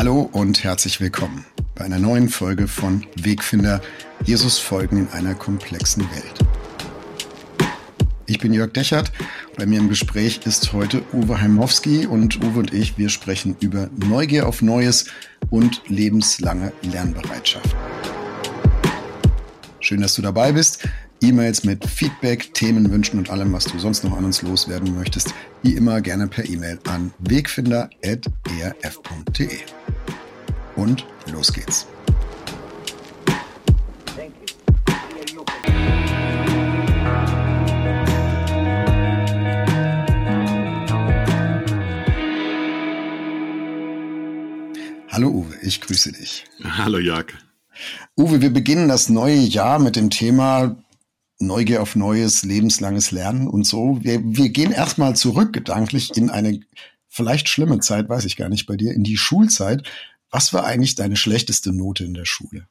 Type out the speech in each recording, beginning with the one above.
Hallo und herzlich willkommen bei einer neuen Folge von Wegfinder Jesus folgen in einer komplexen Welt. Ich bin Jörg Dechert. Bei mir im Gespräch ist heute Uwe Heimowski und Uwe und ich, wir sprechen über Neugier auf Neues und lebenslange Lernbereitschaft. Schön, dass du dabei bist. E-Mails mit Feedback, Themenwünschen und allem, was du sonst noch an uns loswerden möchtest, wie immer gerne per E-Mail an wegfinder.erf.de. Und los geht's. Hallo Uwe, ich grüße dich. Hallo Jörg. Uwe, wir beginnen das neue Jahr mit dem Thema Neugier auf Neues, lebenslanges Lernen und so. Wir, wir gehen erstmal zurück gedanklich in eine vielleicht schlimme Zeit, weiß ich gar nicht bei dir, in die Schulzeit. Was war eigentlich deine schlechteste Note in der Schule?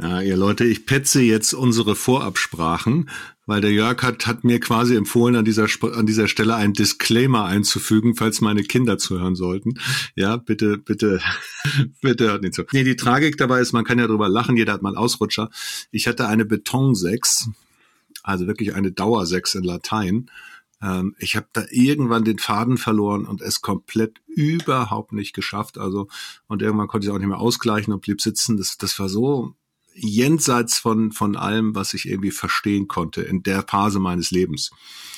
Ja, ihr Leute, ich petze jetzt unsere Vorabsprachen, weil der Jörg hat, hat mir quasi empfohlen, an dieser, an dieser Stelle einen Disclaimer einzufügen, falls meine Kinder zuhören sollten. Ja, bitte, bitte, bitte hört nicht zu. Nee, die Tragik dabei ist, man kann ja drüber lachen, jeder hat mal einen Ausrutscher. Ich hatte eine Beton 6 also wirklich eine Dauersechs in Latein. Ähm, ich habe da irgendwann den Faden verloren und es komplett überhaupt nicht geschafft. Also und irgendwann konnte ich auch nicht mehr ausgleichen und blieb sitzen. Das, das war so jenseits von, von allem, was ich irgendwie verstehen konnte in der Phase meines Lebens.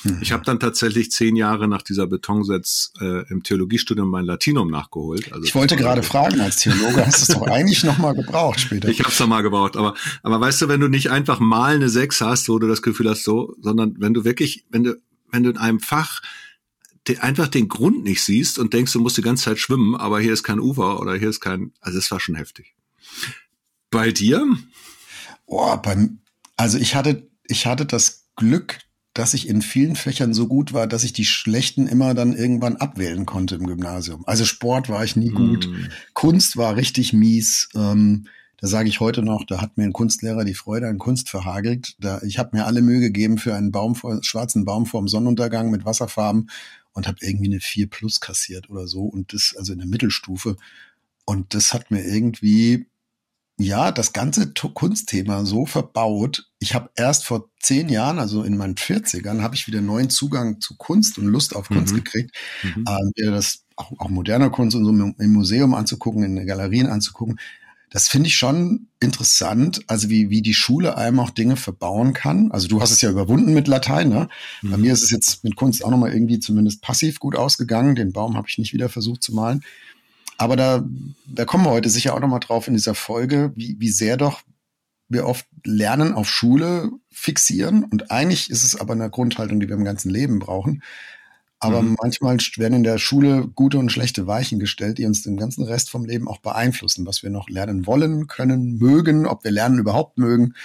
Mhm. Ich habe dann tatsächlich zehn Jahre nach dieser Betonsetz äh, im Theologiestudium mein Latinum nachgeholt. Also ich wollte gerade fragen, als Theologe hast du es doch eigentlich nochmal gebraucht später. Ich habe es mal gebraucht, aber, aber weißt du, wenn du nicht einfach mal eine Sechs hast, wo du das Gefühl hast, so, sondern wenn du wirklich, wenn du, wenn du in einem Fach einfach den Grund nicht siehst und denkst, du musst die ganze Zeit schwimmen, aber hier ist kein Ufer oder hier ist kein, also es war schon heftig. Bei dir? Oh, beim, also ich hatte, ich hatte das Glück, dass ich in vielen Fächern so gut war, dass ich die schlechten immer dann irgendwann abwählen konnte im Gymnasium. Also Sport war ich nie gut, mm. Kunst war richtig mies. Ähm, da sage ich heute noch, da hat mir ein Kunstlehrer die Freude an Kunst verhagelt. Da, ich habe mir alle Mühe gegeben für einen Baum vor, schwarzen Baum vorm Sonnenuntergang mit Wasserfarben und habe irgendwie eine 4 plus kassiert oder so und das also in der Mittelstufe. Und das hat mir irgendwie ja, das ganze Kunstthema so verbaut. Ich habe erst vor zehn Jahren, also in meinen 40ern, habe ich wieder neuen Zugang zu Kunst und Lust auf Kunst mhm. gekriegt. Mhm. Mir das auch, auch moderne Kunst und so im Museum anzugucken, in Galerien anzugucken. Das finde ich schon interessant, also wie, wie die Schule einem auch Dinge verbauen kann. Also du hast es ja überwunden mit Latein, ne? Mhm. Bei mir ist es jetzt mit Kunst auch nochmal irgendwie zumindest passiv gut ausgegangen. Den Baum habe ich nicht wieder versucht zu malen. Aber da, da kommen wir heute sicher auch nochmal drauf in dieser Folge, wie, wie sehr doch wir oft Lernen auf Schule fixieren. Und eigentlich ist es aber eine Grundhaltung, die wir im ganzen Leben brauchen. Aber mhm. manchmal werden in der Schule gute und schlechte Weichen gestellt, die uns den ganzen Rest vom Leben auch beeinflussen, was wir noch lernen wollen, können, mögen, ob wir Lernen überhaupt mögen.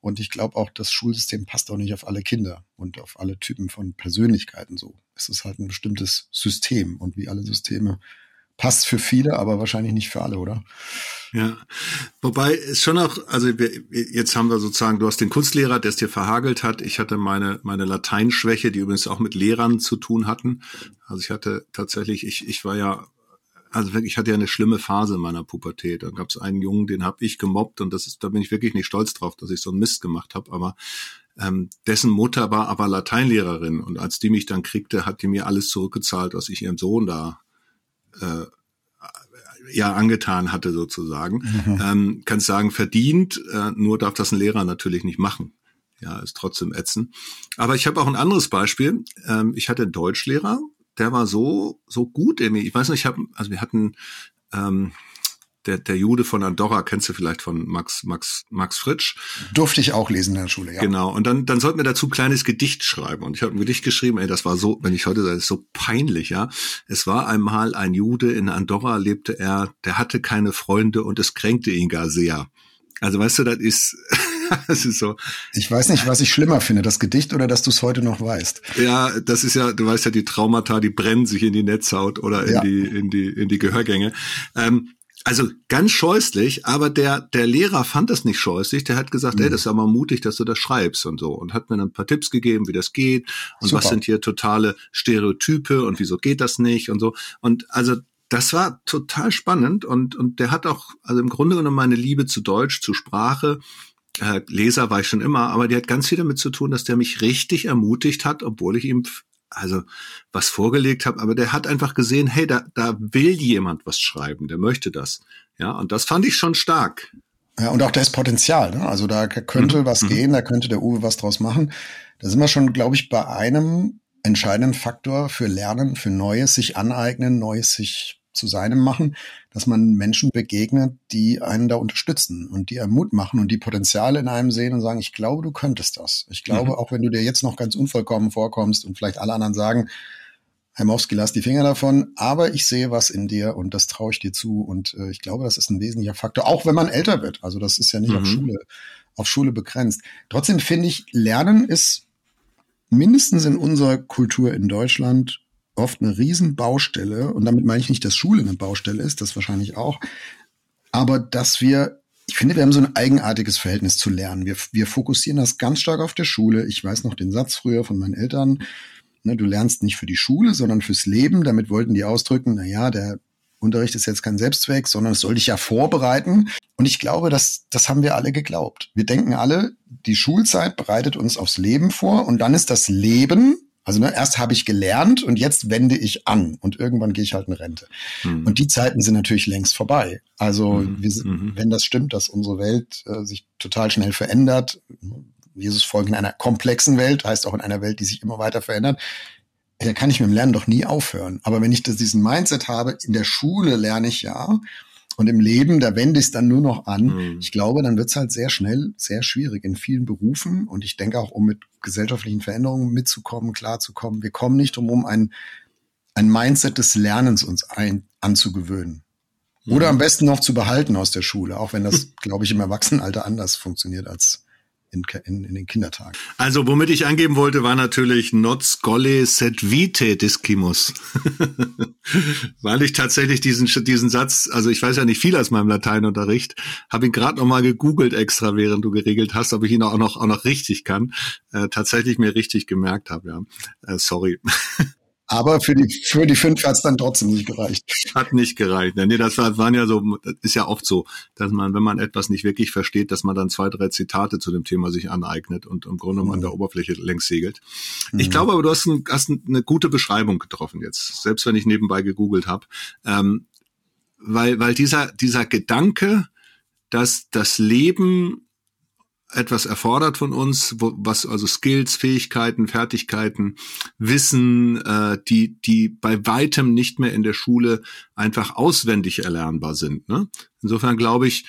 Und ich glaube auch, das Schulsystem passt auch nicht auf alle Kinder und auf alle Typen von Persönlichkeiten so. Es ist halt ein bestimmtes System und wie alle Systeme passt für viele, aber wahrscheinlich nicht für alle, oder? Ja, wobei es schon auch, also jetzt haben wir sozusagen, du hast den Kunstlehrer, der es dir verhagelt hat. Ich hatte meine meine Lateinschwäche, die übrigens auch mit Lehrern zu tun hatten. Also ich hatte tatsächlich, ich ich war ja also wirklich, ich hatte ja eine schlimme Phase in meiner Pubertät. Da gab es einen Jungen, den habe ich gemobbt und das ist, da bin ich wirklich nicht stolz drauf, dass ich so einen Mist gemacht habe. Aber ähm, dessen Mutter war aber Lateinlehrerin und als die mich dann kriegte, hat die mir alles zurückgezahlt, was ich ihrem Sohn da äh, ja angetan hatte sozusagen. Mhm. Ähm, kannst sagen, verdient, äh, nur darf das ein Lehrer natürlich nicht machen. Ja, ist trotzdem ätzend. Aber ich habe auch ein anderes Beispiel. Ähm, ich hatte einen Deutschlehrer, der war so so gut in mir. Ich weiß nicht, ich habe also wir hatten ähm, der, der Jude von Andorra, kennst du vielleicht von Max, Max, Max Fritsch. Durfte ich auch lesen in der Schule, ja. Genau. Und dann, dann sollten wir dazu ein kleines Gedicht schreiben. Und ich habe ein Gedicht geschrieben, ey, das war so, wenn ich heute sage, das ist so peinlich, ja. Es war einmal ein Jude, in Andorra lebte er, der hatte keine Freunde und es kränkte ihn gar sehr. Also weißt du, das ist, das ist so. Ich weiß nicht, was ich schlimmer finde, das Gedicht oder dass du es heute noch weißt. Ja, das ist ja, du weißt ja, die Traumata, die brennen sich in die Netzhaut oder in ja. die, in die, in die Gehörgänge. Ähm, also ganz scheußlich, aber der, der Lehrer fand das nicht scheußlich. Der hat gesagt, mhm. ey, das ist ja mal mutig, dass du das schreibst und so. Und hat mir dann ein paar Tipps gegeben, wie das geht und Super. was sind hier totale Stereotype und wieso geht das nicht und so. Und also das war total spannend und, und der hat auch, also im Grunde genommen meine Liebe zu Deutsch, zu Sprache, äh, Leser war ich schon immer, aber die hat ganz viel damit zu tun, dass der mich richtig ermutigt hat, obwohl ich ihm also was vorgelegt habe, aber der hat einfach gesehen, hey, da, da will jemand was schreiben, der möchte das. Ja, und das fand ich schon stark. Ja, und auch da ist Potenzial, ne? Also da könnte mhm. was mhm. gehen, da könnte der Uwe was draus machen. Da sind wir schon, glaube ich, bei einem entscheidenden Faktor für Lernen, für Neues, sich aneignen, Neues sich zu seinem machen, dass man Menschen begegnet, die einen da unterstützen und die einem Mut machen und die Potenziale in einem sehen und sagen, ich glaube, du könntest das. Ich glaube, mhm. auch wenn du dir jetzt noch ganz unvollkommen vorkommst und vielleicht alle anderen sagen, Herr Mowski, lass die Finger davon, aber ich sehe was in dir und das traue ich dir zu und äh, ich glaube, das ist ein wesentlicher Faktor, auch wenn man älter wird. Also das ist ja nicht mhm. auf Schule, auf Schule begrenzt. Trotzdem finde ich, Lernen ist mindestens in unserer Kultur in Deutschland oft eine Riesenbaustelle, und damit meine ich nicht, dass Schule eine Baustelle ist, das wahrscheinlich auch, aber dass wir, ich finde, wir haben so ein eigenartiges Verhältnis zu Lernen. Wir, wir fokussieren das ganz stark auf der Schule. Ich weiß noch den Satz früher von meinen Eltern, ne, du lernst nicht für die Schule, sondern fürs Leben. Damit wollten die ausdrücken, na ja, der Unterricht ist jetzt kein Selbstzweck, sondern es soll dich ja vorbereiten. Und ich glaube, das, das haben wir alle geglaubt. Wir denken alle, die Schulzeit bereitet uns aufs Leben vor und dann ist das Leben also ne, erst habe ich gelernt und jetzt wende ich an und irgendwann gehe ich halt in Rente. Mhm. Und die Zeiten sind natürlich längst vorbei. Also mhm. wir, mhm. wenn das stimmt, dass unsere Welt äh, sich total schnell verändert, Jesus folgt in einer komplexen Welt, heißt auch in einer Welt, die sich immer weiter verändert, da kann ich mit dem Lernen doch nie aufhören. Aber wenn ich das, diesen Mindset habe, in der Schule lerne ich ja, und im Leben, da wende ich es dann nur noch an. Mhm. Ich glaube, dann wird es halt sehr schnell, sehr schwierig in vielen Berufen. Und ich denke auch, um mit gesellschaftlichen Veränderungen mitzukommen, klarzukommen, wir kommen nicht drum, um ein, ein Mindset des Lernens uns ein, anzugewöhnen. Oder mhm. am besten noch zu behalten aus der Schule, auch wenn das, glaube ich, im Erwachsenenalter anders funktioniert als in, in, in den Kindertagen. Also womit ich angeben wollte, war natürlich not scholle sed vitae discimus. Weil ich tatsächlich diesen, diesen Satz, also ich weiß ja nicht viel aus meinem Lateinunterricht, habe ihn gerade nochmal gegoogelt extra, während du geregelt hast, ob ich ihn auch noch, auch noch richtig kann. Äh, tatsächlich mir richtig gemerkt habe, ja. Äh, sorry. Aber für die, für die fünf hat es dann trotzdem nicht gereicht. Hat nicht gereicht. Nee, das war, waren ja so, das ist ja oft so, dass man, wenn man etwas nicht wirklich versteht, dass man dann zwei, drei Zitate zu dem Thema sich aneignet und im Grunde mhm. an der Oberfläche längs segelt. Mhm. Ich glaube aber, du hast, ein, hast eine gute Beschreibung getroffen jetzt, selbst wenn ich nebenbei gegoogelt habe. Ähm, weil, weil dieser, dieser Gedanke, dass das Leben etwas erfordert von uns, wo, was also Skills, Fähigkeiten, Fertigkeiten, Wissen, äh, die die bei weitem nicht mehr in der Schule einfach auswendig erlernbar sind. Ne? Insofern glaube ich,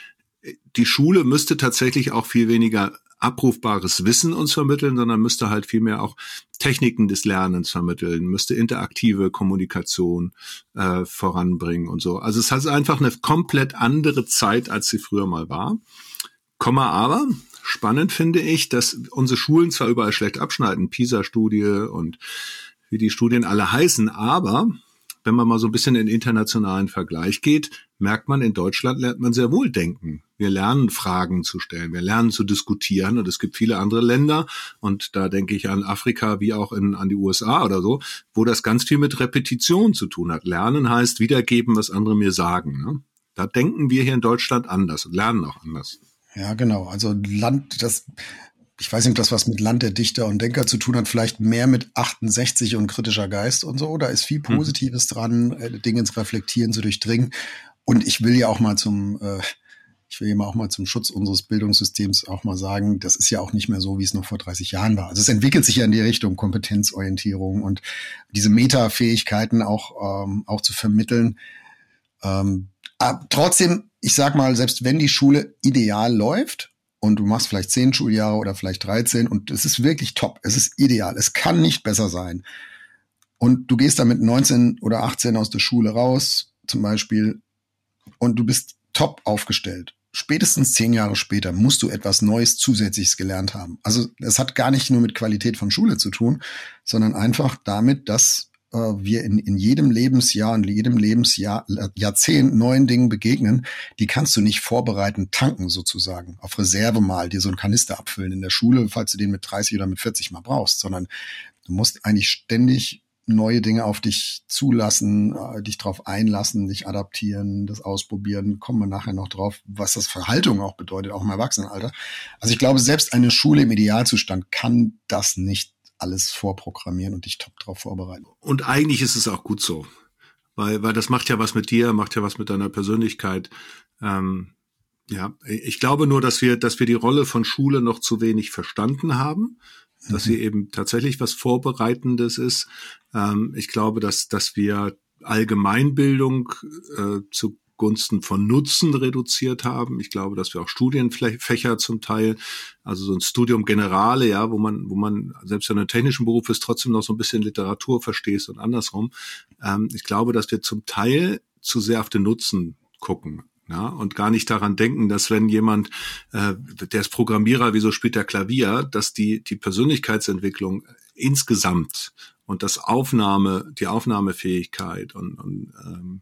die Schule müsste tatsächlich auch viel weniger abrufbares Wissen uns vermitteln, sondern müsste halt vielmehr auch Techniken des Lernens vermitteln, müsste interaktive Kommunikation äh, voranbringen und so. Also es hat einfach eine komplett andere Zeit, als sie früher mal war. Komma aber, Spannend finde ich, dass unsere Schulen zwar überall schlecht abschneiden, PISA-Studie und wie die Studien alle heißen, aber wenn man mal so ein bisschen in internationalen Vergleich geht, merkt man, in Deutschland lernt man sehr wohl denken. Wir lernen Fragen zu stellen, wir lernen zu diskutieren und es gibt viele andere Länder und da denke ich an Afrika wie auch in, an die USA oder so, wo das ganz viel mit Repetition zu tun hat. Lernen heißt wiedergeben, was andere mir sagen. Ne? Da denken wir hier in Deutschland anders und lernen auch anders. Ja, genau. Also Land, das, ich weiß nicht, ob das was mit Land der Dichter und Denker zu tun hat, vielleicht mehr mit 68 und kritischer Geist und so. Da ist viel hm. Positives mhm. dran, äh, Dinge ins Reflektieren zu durchdringen. Und ich will ja auch mal zum, äh, ich will ja auch mal zum Schutz unseres Bildungssystems auch mal sagen, das ist ja auch nicht mehr so, wie es noch vor 30 Jahren war. Also es entwickelt sich ja in die Richtung Kompetenzorientierung und diese Metafähigkeiten auch, ähm, auch zu vermitteln. Ähm, aber trotzdem ich sag mal, selbst wenn die Schule ideal läuft und du machst vielleicht zehn Schuljahre oder vielleicht 13 und es ist wirklich top, es ist ideal, es kann nicht besser sein. Und du gehst dann mit 19 oder 18 aus der Schule raus, zum Beispiel, und du bist top aufgestellt. Spätestens zehn Jahre später musst du etwas Neues zusätzliches gelernt haben. Also es hat gar nicht nur mit Qualität von Schule zu tun, sondern einfach damit, dass äh, wir in, in jedem Lebensjahr, in jedem Lebensjahr, äh, Jahrzehnt neuen Dingen begegnen, die kannst du nicht vorbereiten, tanken sozusagen, auf Reserve mal, dir so einen Kanister abfüllen in der Schule, falls du den mit 30 oder mit 40 mal brauchst, sondern du musst eigentlich ständig neue Dinge auf dich zulassen, äh, dich drauf einlassen, dich adaptieren, das ausprobieren. Kommen wir nachher noch drauf, was das für Haltung auch bedeutet, auch im Erwachsenenalter. Also ich glaube, selbst eine Schule im Idealzustand kann das nicht alles vorprogrammieren und dich top drauf vorbereiten. Und eigentlich ist es auch gut so. Weil, weil das macht ja was mit dir, macht ja was mit deiner Persönlichkeit. Ähm, ja, ich glaube nur, dass wir, dass wir die Rolle von Schule noch zu wenig verstanden haben dass sie mhm. eben tatsächlich was Vorbereitendes ist. Ähm, ich glaube, dass, dass wir Allgemeinbildung äh, zugunsten von Nutzen reduziert haben. Ich glaube, dass wir auch Studienfächer zum Teil, also so ein Studium Generale, ja, wo man, wo man selbst in einem technischen Beruf ist, trotzdem noch so ein bisschen Literatur verstehst und andersrum. Ähm, ich glaube, dass wir zum Teil zu sehr auf den Nutzen gucken. Ja, und gar nicht daran denken, dass wenn jemand, äh, der ist Programmierer, wieso spielt der Klavier, dass die, die Persönlichkeitsentwicklung insgesamt und das Aufnahme, die Aufnahmefähigkeit und, und ähm,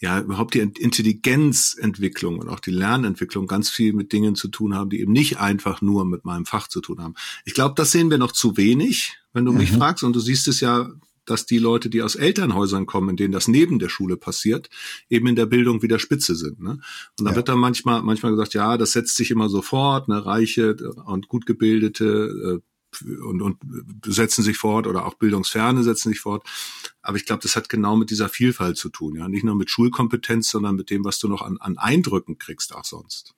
ja, überhaupt die Intelligenzentwicklung und auch die Lernentwicklung ganz viel mit Dingen zu tun haben, die eben nicht einfach nur mit meinem Fach zu tun haben. Ich glaube, das sehen wir noch zu wenig, wenn du mhm. mich fragst. Und du siehst es ja dass die Leute, die aus Elternhäusern kommen, in denen das neben der Schule passiert, eben in der Bildung wieder Spitze sind. Ne? Und da ja. wird dann manchmal, manchmal gesagt, ja, das setzt sich immer sofort, ne, reiche und gut gebildete äh, und, und setzen sich fort oder auch Bildungsferne setzen sich fort. Aber ich glaube, das hat genau mit dieser Vielfalt zu tun, ja. Nicht nur mit Schulkompetenz, sondern mit dem, was du noch an, an Eindrücken kriegst, auch sonst.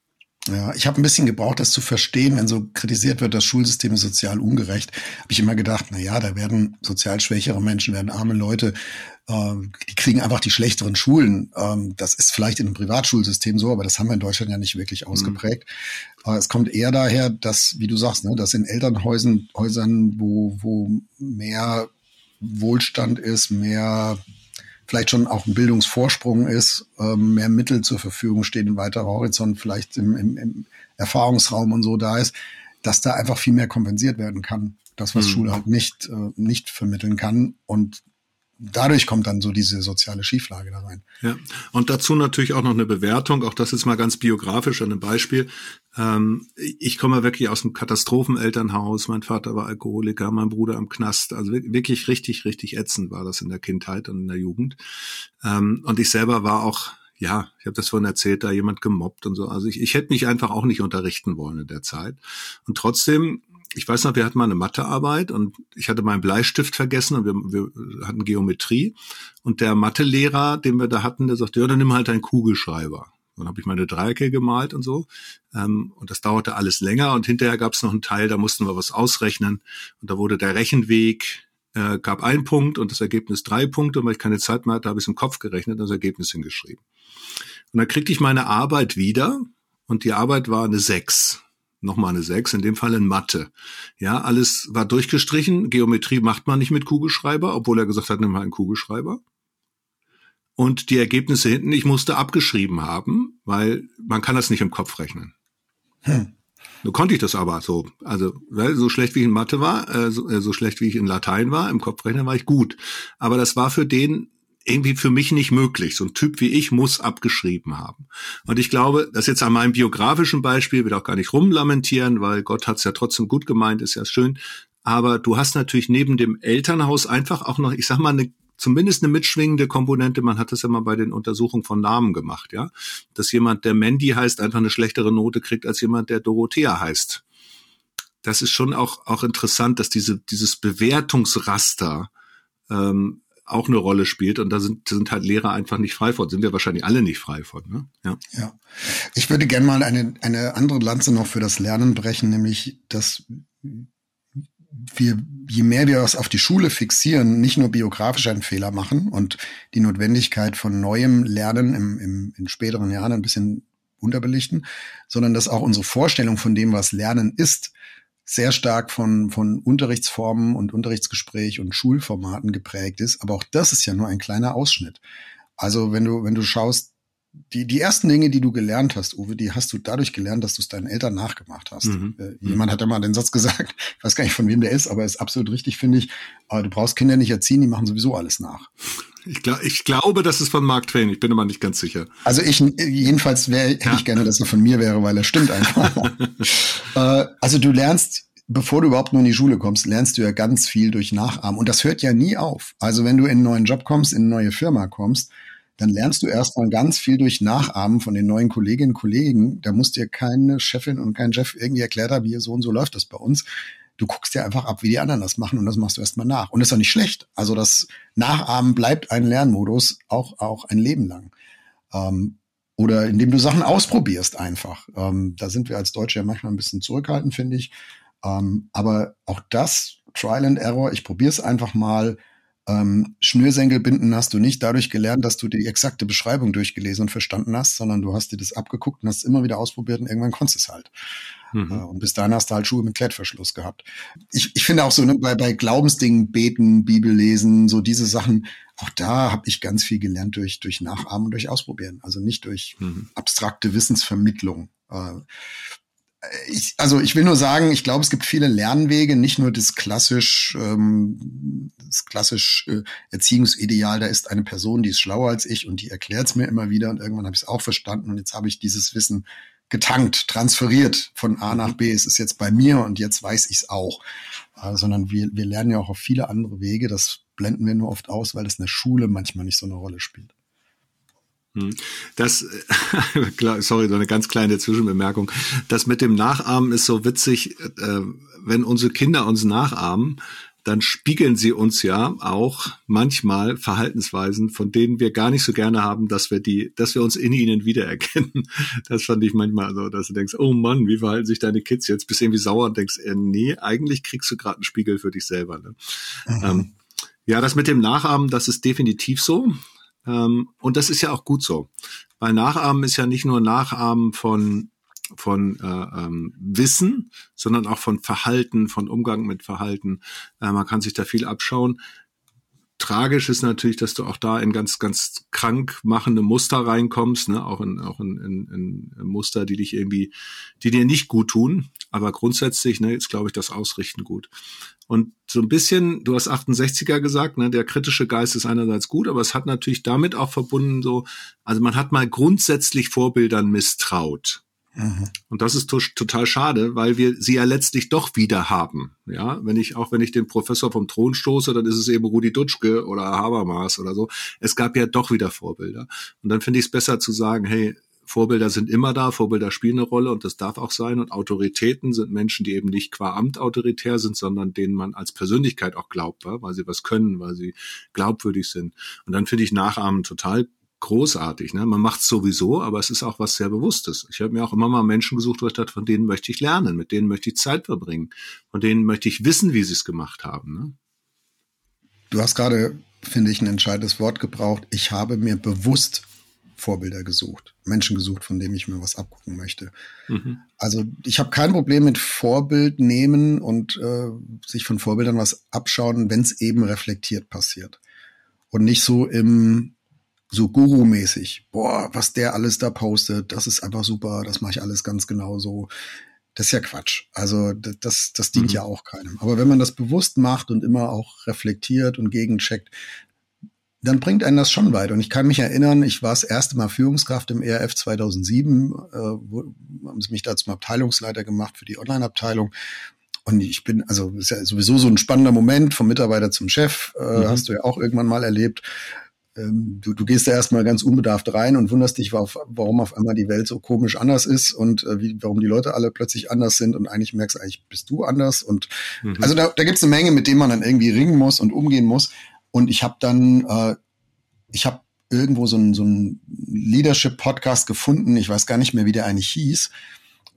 Ja, ich habe ein bisschen gebraucht, das zu verstehen, wenn so kritisiert wird, das Schulsystem ist sozial ungerecht. Habe ich immer gedacht, na ja, da werden sozial schwächere Menschen, werden arme Leute, äh, die kriegen einfach die schlechteren Schulen. Ähm, das ist vielleicht in einem Privatschulsystem so, aber das haben wir in Deutschland ja nicht wirklich mhm. ausgeprägt. Mhm. es kommt eher daher, dass, wie du sagst, ne, dass in Elternhäusern, Häusern, wo, wo mehr Wohlstand ist, mehr vielleicht schon auch ein Bildungsvorsprung ist, ähm, mehr Mittel zur Verfügung stehen, ein weiterer Horizont vielleicht im, im, im Erfahrungsraum und so da ist, dass da einfach viel mehr kompensiert werden kann. Das, was mhm. Schule halt nicht, äh, nicht vermitteln kann. Und dadurch kommt dann so diese soziale Schieflage da rein. Ja, und dazu natürlich auch noch eine Bewertung, auch das ist mal ganz biografisch an einem Beispiel. Ähm, ich komme wirklich aus einem Katastrophenelternhaus, mein Vater war Alkoholiker, mein Bruder am Knast, also wirklich richtig, richtig ätzend war das in der Kindheit und in der Jugend. Ähm, und ich selber war auch ja, ich habe das vorhin erzählt, da jemand gemobbt und so. Also ich, ich hätte mich einfach auch nicht unterrichten wollen in der Zeit. Und trotzdem ich weiß noch, wir hatten mal eine Mathearbeit und ich hatte meinen Bleistift vergessen und wir, wir hatten Geometrie. Und der Mathelehrer, den wir da hatten, der sagte, ja, dann nimm halt einen Kugelschreiber. Dann habe ich meine Dreiecke gemalt und so. Ähm, und das dauerte alles länger. Und hinterher gab es noch einen Teil, da mussten wir was ausrechnen. Und da wurde der Rechenweg, äh, gab ein Punkt und das Ergebnis drei Punkte. Und weil ich keine Zeit mehr hatte, habe ich im Kopf gerechnet und das Ergebnis hingeschrieben. Und dann kriegte ich meine Arbeit wieder. Und die Arbeit war eine sechs nochmal eine 6, in dem Fall in Mathe. Ja, alles war durchgestrichen. Geometrie macht man nicht mit Kugelschreiber, obwohl er gesagt hat, nimm mal einen Kugelschreiber. Und die Ergebnisse hinten, ich musste abgeschrieben haben, weil man kann das nicht im Kopf rechnen. Hm. Nur konnte ich das aber so. Also, weil so schlecht wie ich in Mathe war, äh, so, äh, so schlecht wie ich in Latein war, im Kopfrechnen war ich gut. Aber das war für den irgendwie für mich nicht möglich. So ein Typ wie ich muss abgeschrieben haben. Und ich glaube, das jetzt an meinem biografischen Beispiel, will auch gar nicht rumlamentieren, weil Gott hat es ja trotzdem gut gemeint, ist ja schön. Aber du hast natürlich neben dem Elternhaus einfach auch noch, ich sag mal, eine zumindest eine mitschwingende Komponente. Man hat das ja mal bei den Untersuchungen von Namen gemacht, ja. Dass jemand, der Mandy heißt, einfach eine schlechtere Note kriegt als jemand, der Dorothea heißt. Das ist schon auch, auch interessant, dass diese, dieses Bewertungsraster ähm, auch eine Rolle spielt und da sind, sind halt Lehrer einfach nicht frei von. Sind wir wahrscheinlich alle nicht frei von. Ne? Ja. ja. Ich würde gerne mal eine, eine andere Lanze noch für das Lernen brechen, nämlich dass wir, je mehr wir was auf die Schule fixieren, nicht nur biografisch einen Fehler machen und die Notwendigkeit von neuem Lernen im, im, in späteren Jahren ein bisschen unterbelichten, sondern dass auch unsere Vorstellung von dem, was Lernen ist, sehr stark von, von Unterrichtsformen und Unterrichtsgespräch und Schulformaten geprägt ist. Aber auch das ist ja nur ein kleiner Ausschnitt. Also wenn du, wenn du schaust, die, die ersten Dinge, die du gelernt hast, Uwe, die hast du dadurch gelernt, dass du es deinen Eltern nachgemacht hast. Mhm. Äh, jemand hat ja mal den Satz gesagt, ich weiß gar nicht, von wem der ist, aber ist absolut richtig, finde ich. Aber du brauchst Kinder nicht erziehen, die machen sowieso alles nach. Ich, glaub, ich glaube, das ist von Mark Twain, ich bin aber nicht ganz sicher. Also ich, jedenfalls wär, hätte ja. ich gerne, dass er von mir wäre, weil er stimmt einfach. äh, also du lernst bevor du überhaupt nur in die Schule kommst, lernst du ja ganz viel durch Nachahmen. Und das hört ja nie auf. Also wenn du in einen neuen Job kommst, in eine neue Firma kommst, dann lernst du erstmal ganz viel durch Nachahmen von den neuen Kolleginnen und Kollegen. Da muss dir keine Chefin und kein Chef irgendwie erklärt haben, hier so und so läuft das bei uns. Du guckst dir einfach ab, wie die anderen das machen und das machst du erstmal nach. Und das ist auch nicht schlecht. Also das Nachahmen bleibt ein Lernmodus, auch, auch ein Leben lang. Ähm, oder indem du Sachen ausprobierst einfach. Ähm, da sind wir als Deutsche ja manchmal ein bisschen zurückhaltend, finde ich. Ähm, aber auch das, Trial and Error, ich probiere es einfach mal. Ähm, Schnürsenkel binden hast du nicht dadurch gelernt, dass du die exakte Beschreibung durchgelesen und verstanden hast, sondern du hast dir das abgeguckt und hast es immer wieder ausprobiert und irgendwann konntest es halt. Mhm. Äh, und bis dahin hast du halt Schuhe mit Klettverschluss gehabt. Ich, ich finde auch so ne, bei, bei Glaubensdingen, Beten, Bibel lesen, so diese Sachen, auch da habe ich ganz viel gelernt durch, durch Nachahmen und durch Ausprobieren. Also nicht durch mhm. abstrakte Wissensvermittlung. Äh, ich, also ich will nur sagen, ich glaube, es gibt viele Lernwege, nicht nur das klassisch, ähm, das klassisch äh, Erziehungsideal, da ist eine Person, die ist schlauer als ich und die erklärt es mir immer wieder und irgendwann habe ich es auch verstanden und jetzt habe ich dieses Wissen getankt, transferiert von A nach B. Es ist jetzt bei mir und jetzt weiß ich es auch. Äh, sondern wir, wir lernen ja auch auf viele andere Wege. Das blenden wir nur oft aus, weil das in der Schule manchmal nicht so eine Rolle spielt. Hm. Das, sorry, so eine ganz kleine Zwischenbemerkung. Das mit dem Nachahmen ist so witzig, äh, wenn unsere Kinder uns nachahmen, dann spiegeln sie uns ja auch manchmal Verhaltensweisen, von denen wir gar nicht so gerne haben, dass wir die, dass wir uns in ihnen wiedererkennen. Das fand ich manchmal so, dass du denkst, oh Mann, wie verhalten sich deine Kids jetzt? Bist irgendwie sauer und denkst, äh, nee, eigentlich kriegst du gerade einen Spiegel für dich selber. Ne? Mhm. Ähm, ja, das mit dem Nachahmen, das ist definitiv so. Ähm, und das ist ja auch gut so. Weil Nachahmen ist ja nicht nur Nachahmen von von äh, ähm, Wissen, sondern auch von Verhalten, von Umgang mit Verhalten. Äh, man kann sich da viel abschauen. Tragisch ist natürlich, dass du auch da in ganz, ganz krank machende Muster reinkommst, ne? auch in, auch in, in, in Muster, die dich irgendwie, die dir nicht gut tun. Aber grundsätzlich ne, ist, glaube ich, das Ausrichten gut. Und so ein bisschen, du hast 68er gesagt, ne, der kritische Geist ist einerseits gut, aber es hat natürlich damit auch verbunden so, also man hat mal grundsätzlich Vorbildern misstraut. Mhm. Und das ist total schade, weil wir sie ja letztlich doch wieder haben. Ja, wenn ich, auch wenn ich den Professor vom Thron stoße, dann ist es eben Rudi Dutschke oder Habermas oder so. Es gab ja doch wieder Vorbilder. Und dann finde ich es besser zu sagen, hey, Vorbilder sind immer da, Vorbilder spielen eine Rolle und das darf auch sein. Und Autoritäten sind Menschen, die eben nicht qua Amt autoritär sind, sondern denen man als Persönlichkeit auch glaubt, weil sie was können, weil sie glaubwürdig sind. Und dann finde ich Nachahmen total großartig. Ne? Man macht sowieso, aber es ist auch was sehr Bewusstes. Ich habe mir auch immer mal Menschen gesucht, wo ich dachte, von denen möchte ich lernen, mit denen möchte ich Zeit verbringen, von denen möchte ich wissen, wie sie es gemacht haben. Ne? Du hast gerade, finde ich, ein entscheidendes Wort gebraucht. Ich habe mir bewusst Vorbilder gesucht, Menschen gesucht, von denen ich mir was abgucken möchte. Mhm. Also ich habe kein Problem mit Vorbild nehmen und äh, sich von Vorbildern was abschauen, wenn es eben reflektiert passiert. Und nicht so im so Guru-mäßig. Boah, was der alles da postet, das ist einfach super, das mache ich alles ganz genau so. Das ist ja Quatsch. Also das, das dient mhm. ja auch keinem. Aber wenn man das bewusst macht und immer auch reflektiert und gegencheckt, dann bringt einen das schon weiter. Und ich kann mich erinnern, ich war das erste Mal Führungskraft im ERF 2007, äh, wo, haben sie mich da zum Abteilungsleiter gemacht für die Online-Abteilung. Und ich bin, also ist ja sowieso so ein spannender Moment vom Mitarbeiter zum Chef, äh, mhm. hast du ja auch irgendwann mal erlebt ähm, du, du gehst da erstmal ganz unbedarft rein und wunderst dich, warum auf einmal die Welt so komisch anders ist und äh, wie, warum die Leute alle plötzlich anders sind und eigentlich merkst du, eigentlich bist du anders. Und mhm. also da, da gibt es eine Menge, mit dem man dann irgendwie ringen muss und umgehen muss. Und ich habe dann, äh, ich habe irgendwo so einen so Leadership-Podcast gefunden, ich weiß gar nicht mehr, wie der eigentlich hieß.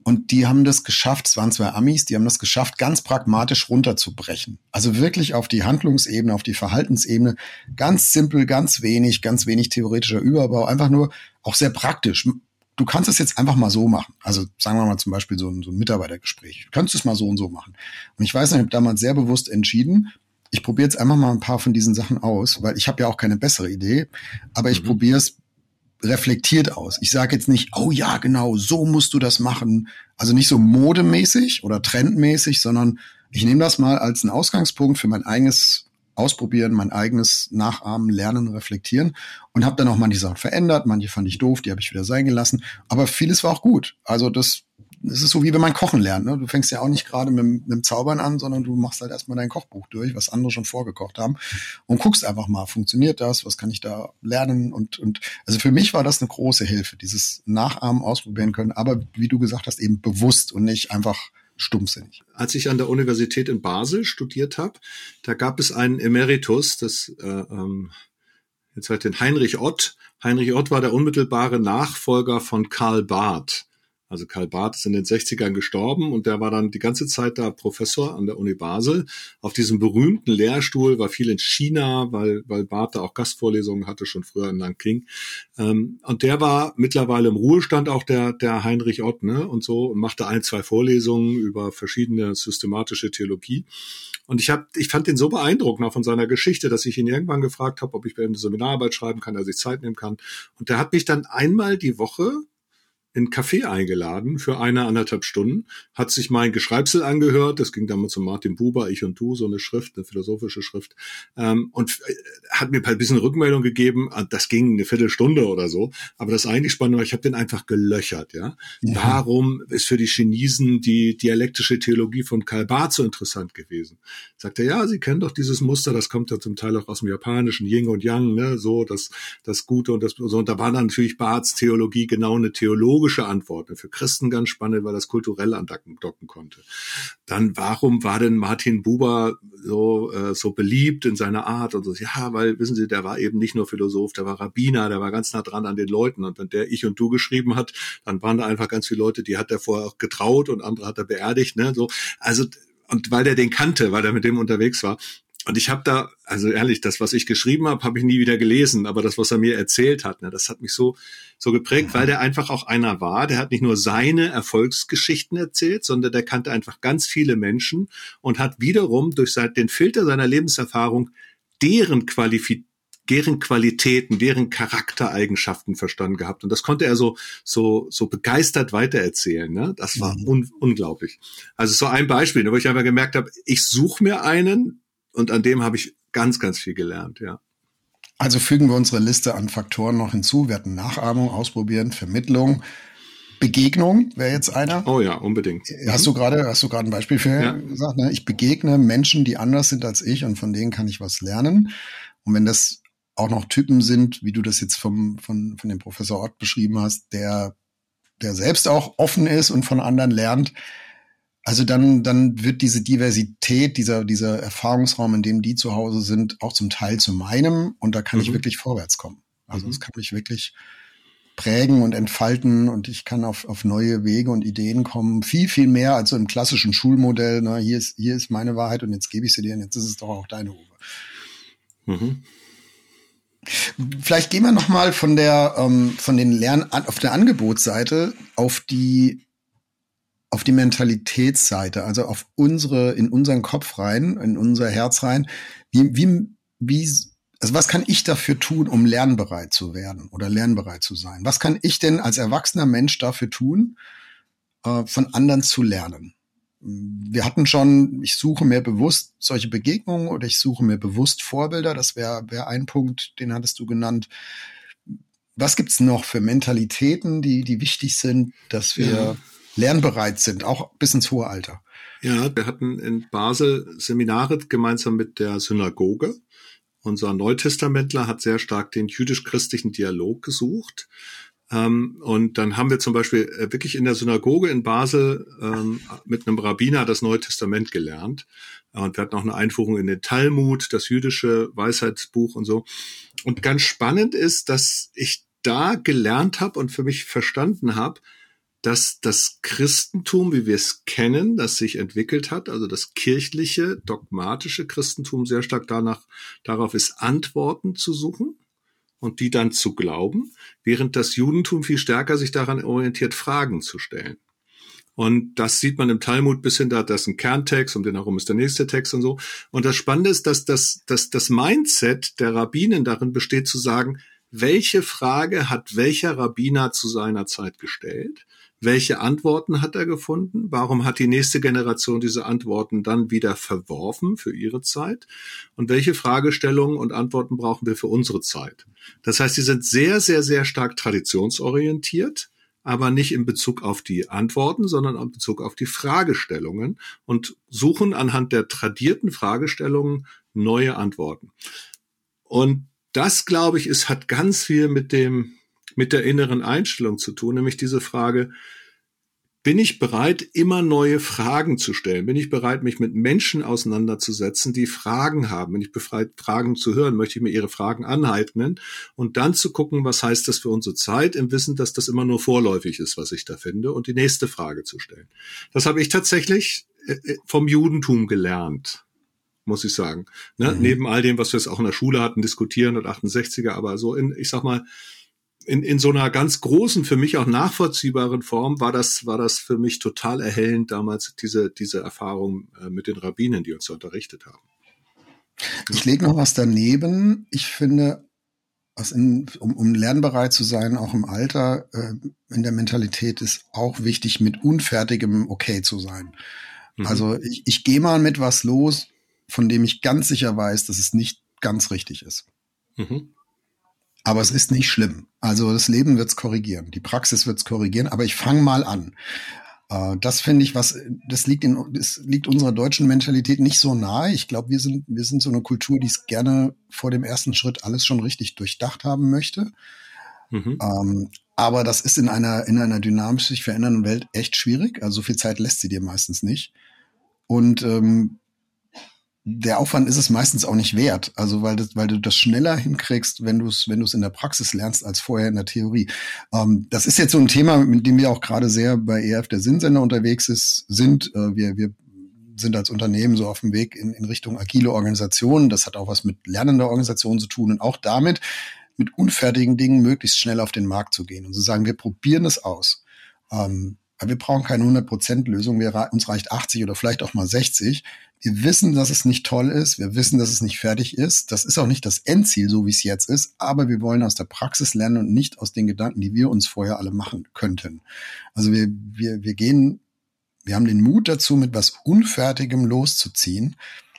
Und die haben das geschafft, es waren zwei Amis, die haben das geschafft, ganz pragmatisch runterzubrechen. Also wirklich auf die Handlungsebene, auf die Verhaltensebene. Ganz simpel, ganz wenig, ganz wenig theoretischer Überbau. Einfach nur auch sehr praktisch. Du kannst es jetzt einfach mal so machen. Also sagen wir mal zum Beispiel so ein, so ein Mitarbeitergespräch. Du kannst es mal so und so machen. Und ich weiß ich habe damals sehr bewusst entschieden, ich probiere jetzt einfach mal ein paar von diesen Sachen aus, weil ich habe ja auch keine bessere Idee, aber ich mhm. probiere es reflektiert aus. Ich sage jetzt nicht, oh ja, genau, so musst du das machen. Also nicht so modemäßig oder trendmäßig, sondern ich nehme das mal als einen Ausgangspunkt für mein eigenes Ausprobieren, mein eigenes Nachahmen, Lernen, Reflektieren und habe dann auch manche Sachen verändert. Manche fand ich doof, die habe ich wieder sein gelassen. Aber vieles war auch gut. Also das, es ist so wie wenn man kochen lernt. Ne? Du fängst ja auch nicht gerade mit, mit dem Zaubern an, sondern du machst halt erstmal dein Kochbuch durch, was andere schon vorgekocht haben und guckst einfach mal, funktioniert das, was kann ich da lernen und, und also für mich war das eine große Hilfe, dieses Nachahmen ausprobieren können, aber wie du gesagt hast, eben bewusst und nicht einfach stumpfsinnig. Als ich an der Universität in Basel studiert habe, da gab es einen Emeritus, das äh, ähm, jetzt halt den Heinrich Ott. Heinrich Ott war der unmittelbare Nachfolger von Karl Barth. Also Karl Barth ist in den 60ern gestorben und der war dann die ganze Zeit da Professor an der Uni Basel. Auf diesem berühmten Lehrstuhl war viel in China, weil, weil Barth da auch Gastvorlesungen hatte, schon früher in Nanking. Ähm, und der war mittlerweile im Ruhestand auch der, der Heinrich Ott, ne, und so, und machte ein, zwei Vorlesungen über verschiedene systematische Theologie. Und ich hab, ich fand den so beeindruckend auch von seiner Geschichte, dass ich ihn irgendwann gefragt habe, ob ich eine Seminararbeit schreiben kann, dass ich Zeit nehmen kann. Und der hat mich dann einmal die Woche in Café eingeladen für eine, anderthalb Stunden, hat sich mein Geschreibsel angehört, das ging damals zu Martin Buber, Ich und Du, so eine Schrift, eine philosophische Schrift, ähm, und äh, hat mir ein bisschen Rückmeldung gegeben, ah, das ging eine Viertelstunde oder so, aber das eigentlich Spannende war, ich habe den einfach gelöchert, ja? ja. Warum ist für die Chinesen die dialektische Theologie von Karl Barth so interessant gewesen? Sagt er, ja, Sie kennen doch dieses Muster, das kommt ja zum Teil auch aus dem Japanischen, Yin und Yang, ne, so, das, das Gute und das, so, und da war dann natürlich Barths Theologie genau eine Theologie theologische Antworten. Für Christen ganz spannend, weil das kulturell andocken konnte. Dann, warum war denn Martin Buber so, äh, so beliebt in seiner Art und so? Ja, weil, wissen Sie, der war eben nicht nur Philosoph, der war Rabbiner, der war ganz nah dran an den Leuten. Und wenn der Ich und Du geschrieben hat, dann waren da einfach ganz viele Leute, die hat er vorher auch getraut und andere hat er beerdigt, ne, so. Also, und weil der den kannte, weil er mit dem unterwegs war, und ich habe da, also ehrlich, das, was ich geschrieben habe, habe ich nie wieder gelesen, aber das, was er mir erzählt hat, ne, das hat mich so, so geprägt, weil der einfach auch einer war, der hat nicht nur seine Erfolgsgeschichten erzählt, sondern der kannte einfach ganz viele Menschen und hat wiederum durch den Filter seiner Lebenserfahrung deren Qualifiz deren Qualitäten, deren Charaktereigenschaften verstanden gehabt. Und das konnte er so, so, so begeistert weitererzählen. Ne? Das war mhm. un unglaublich. Also so ein Beispiel, wo ich einfach gemerkt habe, ich suche mir einen, und an dem habe ich ganz, ganz viel gelernt, ja. Also fügen wir unsere Liste an Faktoren noch hinzu. Wir hatten Nachahmung, Ausprobieren, Vermittlung, Begegnung wäre jetzt einer. Oh ja, unbedingt. Hast mhm. du gerade, hast du gerade ein Beispiel für ja. gesagt? Ne? Ich begegne Menschen, die anders sind als ich und von denen kann ich was lernen. Und wenn das auch noch Typen sind, wie du das jetzt vom, von, von dem Professor Ott beschrieben hast, der, der selbst auch offen ist und von anderen lernt, also dann, dann wird diese Diversität, dieser, dieser Erfahrungsraum, in dem die zu Hause sind, auch zum Teil zu meinem und da kann mhm. ich wirklich vorwärts kommen. Also es mhm. kann mich wirklich prägen und entfalten und ich kann auf, auf neue Wege und Ideen kommen. Viel, viel mehr als so im klassischen Schulmodell. Na, hier ist, hier ist meine Wahrheit und jetzt gebe ich sie dir und jetzt ist es doch auch deine Uwe. Mhm. Vielleicht gehen wir noch mal von der ähm, von den Lern auf der Angebotsseite auf die auf die Mentalitätsseite, also auf unsere, in unseren Kopf rein, in unser Herz rein. Wie, wie, wie, also was kann ich dafür tun, um lernbereit zu werden oder lernbereit zu sein? Was kann ich denn als erwachsener Mensch dafür tun, äh, von anderen zu lernen? Wir hatten schon, ich suche mir bewusst solche Begegnungen oder ich suche mir bewusst Vorbilder. Das wäre wär ein Punkt, den hattest du genannt. Was gibt's noch für Mentalitäten, die, die wichtig sind, dass wir ja lernbereit sind, auch bis ins hohe Alter. Ja, wir hatten in Basel Seminare gemeinsam mit der Synagoge. Unser Neutestamentler hat sehr stark den jüdisch-christlichen Dialog gesucht. Ähm, und dann haben wir zum Beispiel äh, wirklich in der Synagoge in Basel ähm, mit einem Rabbiner das Neue Testament gelernt. Und wir hatten auch eine Einführung in den Talmud, das jüdische Weisheitsbuch und so. Und ganz spannend ist, dass ich da gelernt habe und für mich verstanden habe, dass das Christentum, wie wir es kennen, das sich entwickelt hat, also das kirchliche, dogmatische Christentum sehr stark danach, darauf ist, Antworten zu suchen und die dann zu glauben, während das Judentum viel stärker sich daran orientiert, Fragen zu stellen. Und das sieht man im Talmud bis hin, da das ist ein Kerntext und den herum ist der nächste Text und so. Und das Spannende ist, dass das, dass das Mindset der Rabbinen darin besteht zu sagen, welche Frage hat welcher Rabbiner zu seiner Zeit gestellt? Welche Antworten hat er gefunden? Warum hat die nächste Generation diese Antworten dann wieder verworfen für ihre Zeit? Und welche Fragestellungen und Antworten brauchen wir für unsere Zeit? Das heißt, sie sind sehr, sehr, sehr stark traditionsorientiert, aber nicht in Bezug auf die Antworten, sondern in Bezug auf die Fragestellungen und suchen anhand der tradierten Fragestellungen neue Antworten. Und das, glaube ich, ist, hat ganz viel mit dem, mit der inneren Einstellung zu tun, nämlich diese Frage, bin ich bereit, immer neue Fragen zu stellen? Bin ich bereit, mich mit Menschen auseinanderzusetzen, die Fragen haben? Bin ich bereit, Fragen zu hören? Möchte ich mir ihre Fragen aneignen? Und dann zu gucken, was heißt das für unsere Zeit, im Wissen, dass das immer nur vorläufig ist, was ich da finde, und die nächste Frage zu stellen. Das habe ich tatsächlich äh, äh, vom Judentum gelernt muss ich sagen. Ne? Mhm. Neben all dem, was wir jetzt auch in der Schule hatten, diskutieren und 68er, aber so in, ich sag mal, in, in so einer ganz großen, für mich auch nachvollziehbaren Form war das, war das für mich total erhellend damals, diese, diese Erfahrung äh, mit den Rabbinen, die uns unterrichtet haben. Ich lege noch was daneben. Ich finde, was in, um, um lernbereit zu sein, auch im Alter, äh, in der Mentalität ist auch wichtig, mit unfertigem Okay zu sein. Mhm. Also ich, ich gehe mal mit was los, von dem ich ganz sicher weiß, dass es nicht ganz richtig ist. Mhm. Aber es ist nicht schlimm. Also das Leben wird es korrigieren, die Praxis wird es korrigieren, aber ich fange mal an. Äh, das finde ich, was das liegt in das liegt unserer deutschen Mentalität nicht so nahe. Ich glaube, wir sind wir sind so eine Kultur, die es gerne vor dem ersten Schritt alles schon richtig durchdacht haben möchte. Mhm. Ähm, aber das ist in einer in einer dynamisch sich verändernden Welt echt schwierig. Also so viel Zeit lässt sie dir meistens nicht. Und ähm, der Aufwand ist es meistens auch nicht wert. Also weil, das, weil du das schneller hinkriegst, wenn du es wenn in der Praxis lernst, als vorher in der Theorie. Ähm, das ist jetzt so ein Thema, mit dem wir auch gerade sehr bei EF der Sinnsender unterwegs ist, sind. Äh, wir, wir sind als Unternehmen so auf dem Weg in, in Richtung agile Organisationen. Das hat auch was mit lernender Organisation zu tun und auch damit, mit unfertigen Dingen möglichst schnell auf den Markt zu gehen und zu sagen, wir probieren es aus. Ähm, wir brauchen keine 100%-Lösung, uns reicht 80 oder vielleicht auch mal 60. Wir wissen, dass es nicht toll ist, wir wissen, dass es nicht fertig ist. Das ist auch nicht das Endziel, so wie es jetzt ist, aber wir wollen aus der Praxis lernen und nicht aus den Gedanken, die wir uns vorher alle machen könnten. Also wir, wir, wir gehen, wir haben den Mut dazu, mit was Unfertigem loszuziehen.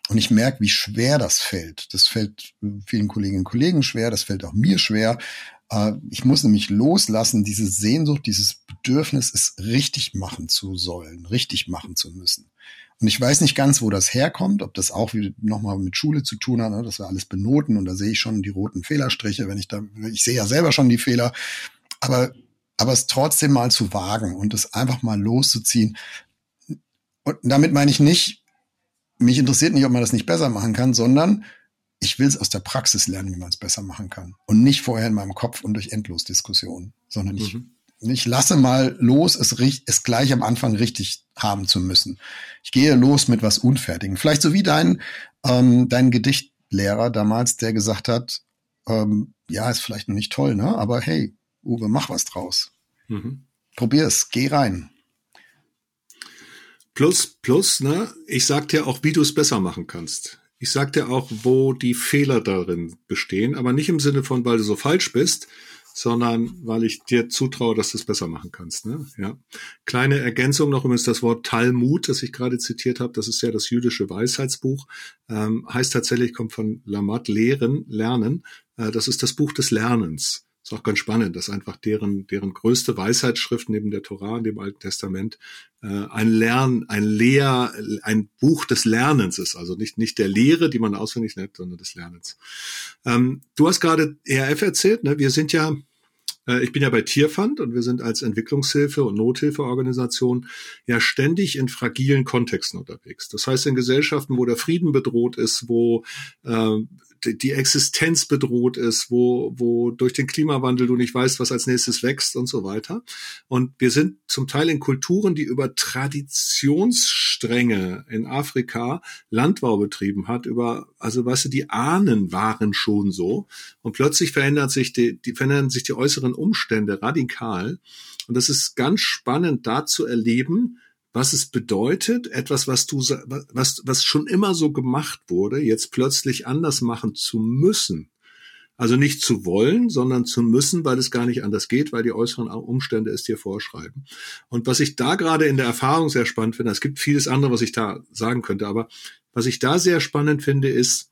Und ich merke, wie schwer das fällt. Das fällt vielen Kolleginnen und Kollegen schwer, das fällt auch mir schwer. Äh, ich muss nämlich loslassen, diese Sehnsucht, dieses Bedürfnis, es richtig machen zu sollen, richtig machen zu müssen. Und ich weiß nicht ganz, wo das herkommt, ob das auch nochmal mit Schule zu tun hat, ne, dass wir alles benoten und da sehe ich schon die roten Fehlerstriche, wenn ich da, ich sehe ja selber schon die Fehler, aber, aber es trotzdem mal zu wagen und es einfach mal loszuziehen. Und damit meine ich nicht, mich interessiert nicht, ob man das nicht besser machen kann, sondern ich will es aus der Praxis lernen, wie man es besser machen kann. Und nicht vorher in meinem Kopf und durch Endlosdiskussionen, sondern mhm. ich, ich lasse mal los, es, es gleich am Anfang richtig haben zu müssen. Ich gehe los mit was Unfertigen. Vielleicht so wie dein, ähm, dein Gedichtlehrer damals, der gesagt hat, ähm, ja, ist vielleicht noch nicht toll, ne? Aber hey, Uwe, mach was draus. Mhm. Probier's, geh rein. Plus, plus, ne? Ich sag dir auch, wie du es besser machen kannst. Ich sag dir auch, wo die Fehler darin bestehen, aber nicht im Sinne von, weil du so falsch bist, sondern weil ich dir zutraue, dass du es besser machen kannst. Ne? Ja. Kleine Ergänzung noch übrigens das Wort Talmud, das ich gerade zitiert habe, das ist ja das jüdische Weisheitsbuch, ähm, heißt tatsächlich, kommt von Lamat, Lehren, Lernen. Äh, das ist das Buch des Lernens. Ist auch ganz spannend, dass einfach deren, deren größte Weisheitsschrift neben der Torah, dem Alten Testament, äh, ein Lern, ein Lehr, ein Buch des Lernens ist. Also nicht, nicht der Lehre, die man auswendig nennt, sondern des Lernens. Ähm, du hast gerade ERF erzählt, ne? Wir sind ja, ich bin ja bei Tierfund und wir sind als Entwicklungshilfe und Nothilfeorganisation ja ständig in fragilen Kontexten unterwegs. Das heißt in Gesellschaften, wo der Frieden bedroht ist, wo äh, die Existenz bedroht ist, wo, wo durch den Klimawandel du nicht weißt, was als nächstes wächst und so weiter. Und wir sind zum Teil in Kulturen, die über Traditionsstränge in Afrika Landbau betrieben hat, über, also weißt du, die Ahnen waren schon so. Und plötzlich verändert sich die, die verändern sich die äußeren Umstände radikal. Und das ist ganz spannend da zu erleben, was es bedeutet, etwas, was du, was, was schon immer so gemacht wurde, jetzt plötzlich anders machen zu müssen. Also nicht zu wollen, sondern zu müssen, weil es gar nicht anders geht, weil die äußeren Umstände es dir vorschreiben. Und was ich da gerade in der Erfahrung sehr spannend finde, es gibt vieles andere, was ich da sagen könnte, aber was ich da sehr spannend finde, ist,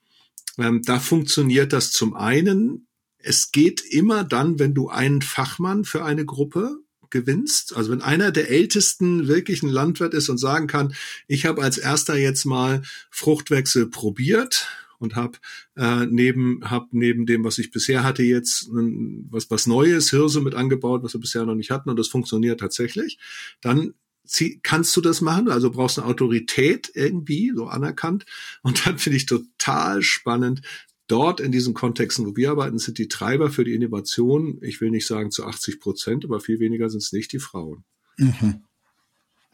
ähm, da funktioniert das zum einen, es geht immer dann, wenn du einen Fachmann für eine Gruppe gewinnst, also wenn einer der ältesten wirklich ein Landwirt ist und sagen kann, ich habe als erster jetzt mal Fruchtwechsel probiert und habe äh, neben hab neben dem, was ich bisher hatte, jetzt ein, was was Neues, Hirse mit angebaut, was wir bisher noch nicht hatten und das funktioniert tatsächlich, dann zieh, kannst du das machen. Also brauchst eine Autorität irgendwie so anerkannt und dann finde ich total spannend. Dort in diesen Kontexten, wo wir arbeiten, sind die Treiber für die Innovation, ich will nicht sagen zu 80 Prozent, aber viel weniger sind es nicht die Frauen. Mhm.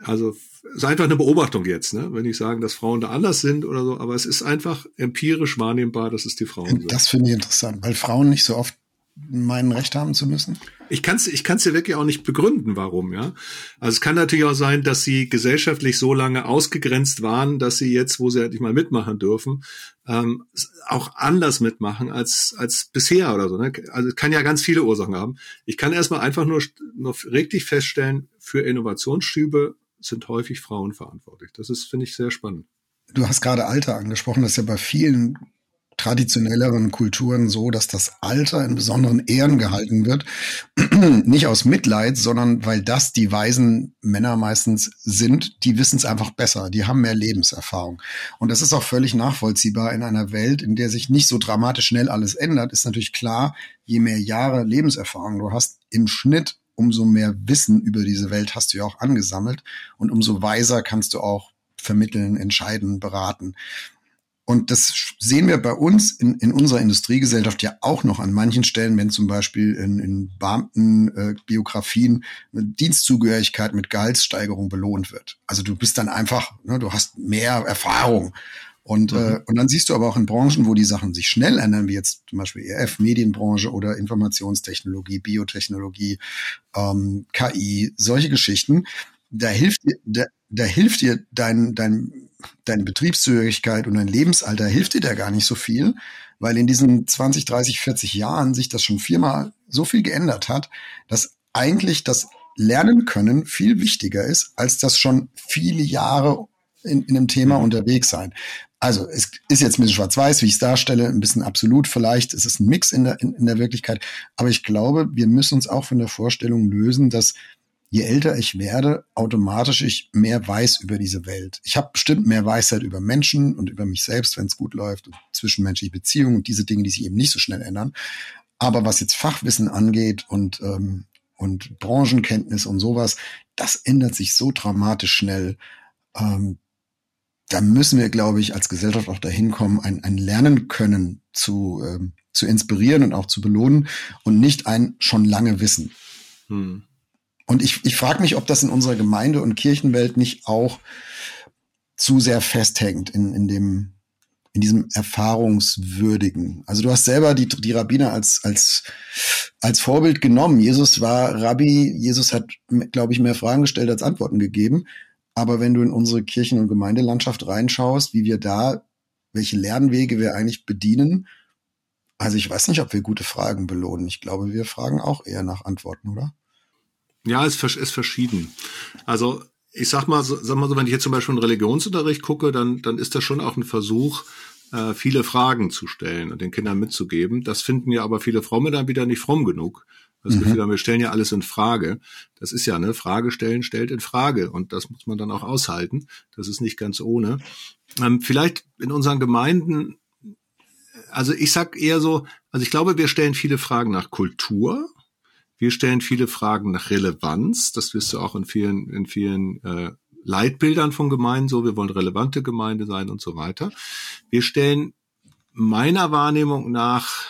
Also ist einfach eine Beobachtung jetzt, ne? wenn ich sagen, dass Frauen da anders sind oder so, aber es ist einfach empirisch wahrnehmbar, dass es die Frauen sind. Das finde ich interessant, weil Frauen nicht so oft mein Recht haben zu müssen? Ich kann es ich kann's dir wirklich auch nicht begründen, warum, ja. Also es kann natürlich auch sein, dass sie gesellschaftlich so lange ausgegrenzt waren, dass sie jetzt, wo sie halt nicht mal mitmachen dürfen, ähm, auch anders mitmachen als, als bisher oder so. Ne? Also es kann ja ganz viele Ursachen haben. Ich kann erstmal einfach nur noch richtig feststellen, für Innovationsschübe sind häufig Frauen verantwortlich. Das ist, finde ich, sehr spannend. Du hast gerade Alter angesprochen, das ist ja bei vielen traditionelleren Kulturen so, dass das Alter in besonderen Ehren gehalten wird. Nicht aus Mitleid, sondern weil das die weisen Männer meistens sind, die wissen es einfach besser, die haben mehr Lebenserfahrung. Und das ist auch völlig nachvollziehbar in einer Welt, in der sich nicht so dramatisch schnell alles ändert, ist natürlich klar, je mehr Jahre Lebenserfahrung du hast, im Schnitt umso mehr Wissen über diese Welt hast du ja auch angesammelt und umso weiser kannst du auch vermitteln, entscheiden, beraten. Und das sehen wir bei uns in, in unserer Industriegesellschaft ja auch noch an manchen Stellen, wenn zum Beispiel in, in Beamtenbiografien äh, eine Dienstzugehörigkeit mit Gehaltssteigerung belohnt wird. Also du bist dann einfach, ne, du hast mehr Erfahrung. Und, äh, mhm. äh, und dann siehst du aber auch in Branchen, wo die Sachen sich schnell ändern, wie jetzt zum Beispiel ERF, Medienbranche oder Informationstechnologie, Biotechnologie, ähm, KI, solche Geschichten, da hilft dir, da, da hilft dir dein, dein deine Betriebszugehörigkeit und dein Lebensalter hilft dir da gar nicht so viel, weil in diesen 20, 30, 40 Jahren sich das schon viermal so viel geändert hat, dass eigentlich das Lernen können viel wichtiger ist, als das schon viele Jahre in, in einem Thema mhm. unterwegs sein. Also es ist jetzt ein bisschen schwarz-weiß, wie ich es darstelle, ein bisschen absolut vielleicht. Es ist ein Mix in der, in, in der Wirklichkeit. Aber ich glaube, wir müssen uns auch von der Vorstellung lösen, dass je älter ich werde, automatisch ich mehr weiß über diese Welt. Ich habe bestimmt mehr Weisheit über Menschen und über mich selbst, wenn es gut läuft, und zwischenmenschliche Beziehungen und diese Dinge, die sich eben nicht so schnell ändern. Aber was jetzt Fachwissen angeht und, ähm, und Branchenkenntnis und sowas, das ändert sich so dramatisch schnell. Ähm, da müssen wir, glaube ich, als Gesellschaft auch dahin kommen, ein, ein Lernen können zu, ähm, zu inspirieren und auch zu belohnen und nicht ein schon lange Wissen. Hm. Und ich, ich frage mich, ob das in unserer Gemeinde- und Kirchenwelt nicht auch zu sehr festhängt in, in dem, in diesem Erfahrungswürdigen. Also du hast selber die, die Rabbiner als, als, als Vorbild genommen. Jesus war Rabbi, Jesus hat, glaube ich, mehr Fragen gestellt als Antworten gegeben. Aber wenn du in unsere Kirchen- und Gemeindelandschaft reinschaust, wie wir da, welche Lernwege wir eigentlich bedienen, also ich weiß nicht, ob wir gute Fragen belohnen. Ich glaube, wir fragen auch eher nach Antworten, oder? Ja, es ist verschieden. Also ich sag mal, sag mal so, wenn ich jetzt zum Beispiel einen Religionsunterricht gucke, dann, dann ist das schon auch ein Versuch, äh, viele Fragen zu stellen und den Kindern mitzugeben. Das finden ja aber viele Fromme dann wieder nicht fromm genug. Das mhm. Gefühl wir stellen ja alles in Frage. Das ist ja, ne, Frage stellen stellt in Frage. Und das muss man dann auch aushalten. Das ist nicht ganz ohne. Ähm, vielleicht in unseren Gemeinden, also ich sag eher so, also ich glaube, wir stellen viele Fragen nach Kultur wir stellen viele Fragen nach Relevanz. Das wirst du auch in vielen, in vielen äh, Leitbildern von Gemeinden so. Wir wollen relevante Gemeinde sein und so weiter. Wir stellen meiner Wahrnehmung nach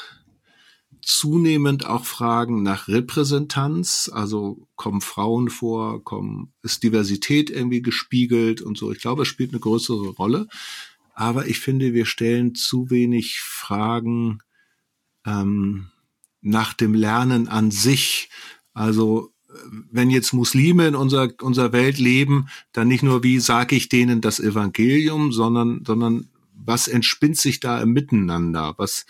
zunehmend auch Fragen nach Repräsentanz, also kommen Frauen vor, kommen, ist Diversität irgendwie gespiegelt und so. Ich glaube, es spielt eine größere Rolle. Aber ich finde, wir stellen zu wenig Fragen, ähm, nach dem Lernen an sich. Also wenn jetzt Muslime in unserer, unserer Welt leben, dann nicht nur, wie sage ich denen das Evangelium, sondern, sondern was entspinnt sich da im Miteinander? Was,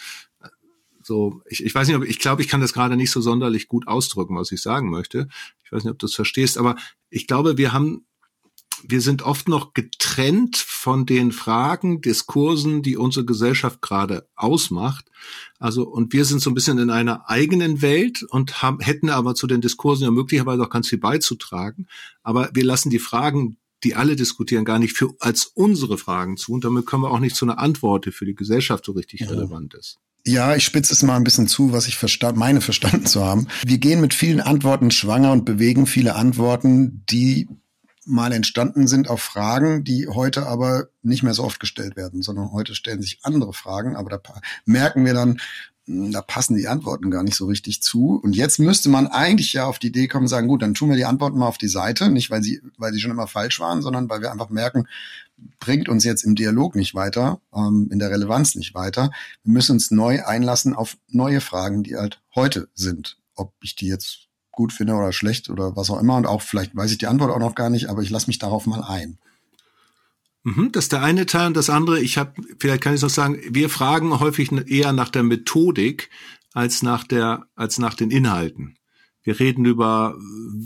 so, ich, ich weiß nicht, ob, ich glaube, ich kann das gerade nicht so sonderlich gut ausdrücken, was ich sagen möchte. Ich weiß nicht, ob du es verstehst, aber ich glaube, wir haben wir sind oft noch getrennt von den Fragen, Diskursen, die unsere Gesellschaft gerade ausmacht. Also, und wir sind so ein bisschen in einer eigenen Welt und haben, hätten aber zu den Diskursen ja möglicherweise auch ganz viel beizutragen. Aber wir lassen die Fragen, die alle diskutieren, gar nicht für, als unsere Fragen zu. Und damit können wir auch nicht zu einer Antwort, die für die Gesellschaft so richtig ja. relevant ist. Ja, ich spitze es mal ein bisschen zu, was ich verstand, meine verstanden zu haben. Wir gehen mit vielen Antworten schwanger und bewegen viele Antworten, die mal entstanden sind auf Fragen, die heute aber nicht mehr so oft gestellt werden, sondern heute stellen sich andere Fragen, aber da merken wir dann, hm, da passen die Antworten gar nicht so richtig zu. Und jetzt müsste man eigentlich ja auf die Idee kommen, sagen, gut, dann tun wir die Antworten mal auf die Seite, nicht weil sie, weil sie schon immer falsch waren, sondern weil wir einfach merken, bringt uns jetzt im Dialog nicht weiter, ähm, in der Relevanz nicht weiter. Wir müssen uns neu einlassen auf neue Fragen, die halt heute sind. Ob ich die jetzt gut finde oder schlecht oder was auch immer. Und auch vielleicht weiß ich die Antwort auch noch gar nicht, aber ich lasse mich darauf mal ein. Mhm, das ist der eine Teil und das andere, ich habe, vielleicht kann ich noch sagen, wir fragen häufig eher nach der Methodik als nach der, als nach den Inhalten. Wir reden über,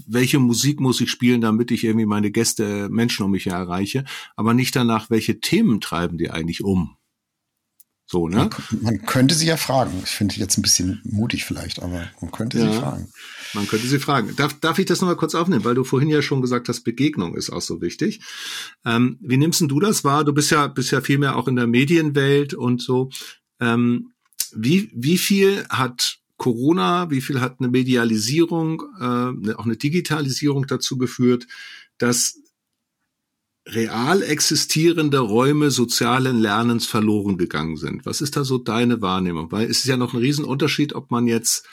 welche Musik muss ich spielen, damit ich irgendwie meine Gäste, Menschen um mich erreiche, aber nicht danach, welche Themen treiben die eigentlich um. So, ne? Man, man, könnte sie ja fragen. Ich finde jetzt ein bisschen mutig vielleicht, aber man könnte ja, sie fragen. Man könnte sie fragen. Darf, darf ich das nochmal kurz aufnehmen? Weil du vorhin ja schon gesagt hast, Begegnung ist auch so wichtig. Ähm, wie nimmst du das wahr? Du bist ja, bist ja viel mehr auch in der Medienwelt und so. Ähm, wie, wie viel hat Corona, wie viel hat eine Medialisierung, äh, auch eine Digitalisierung dazu geführt, dass real existierende Räume sozialen Lernens verloren gegangen sind. Was ist da so deine Wahrnehmung? Weil es ist ja noch ein Riesenunterschied, ob man jetzt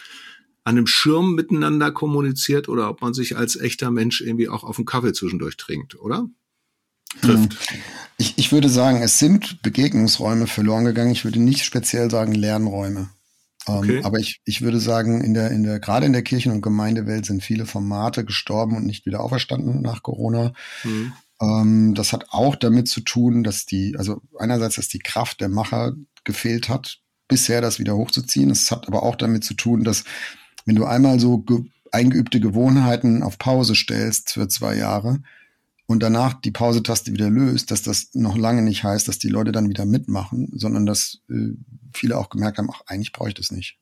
an einem Schirm miteinander kommuniziert oder ob man sich als echter Mensch irgendwie auch auf einen Kaffee zwischendurch trinkt, oder? Trifft. Ich, ich würde sagen, es sind Begegnungsräume verloren gegangen. Ich würde nicht speziell sagen Lernräume. Ähm, okay. aber ich, ich würde sagen, in der, in der, gerade in der Kirchen- und Gemeindewelt sind viele Formate gestorben und nicht wieder auferstanden nach Corona. Mhm. Ähm, das hat auch damit zu tun, dass die, also einerseits, dass die Kraft der Macher gefehlt hat, bisher das wieder hochzuziehen. Es hat aber auch damit zu tun, dass wenn du einmal so ge eingeübte Gewohnheiten auf Pause stellst für zwei Jahre und danach die Pausetaste wieder löst, dass das noch lange nicht heißt, dass die Leute dann wieder mitmachen, sondern dass äh, viele auch gemerkt haben, ach, eigentlich brauche ich das nicht.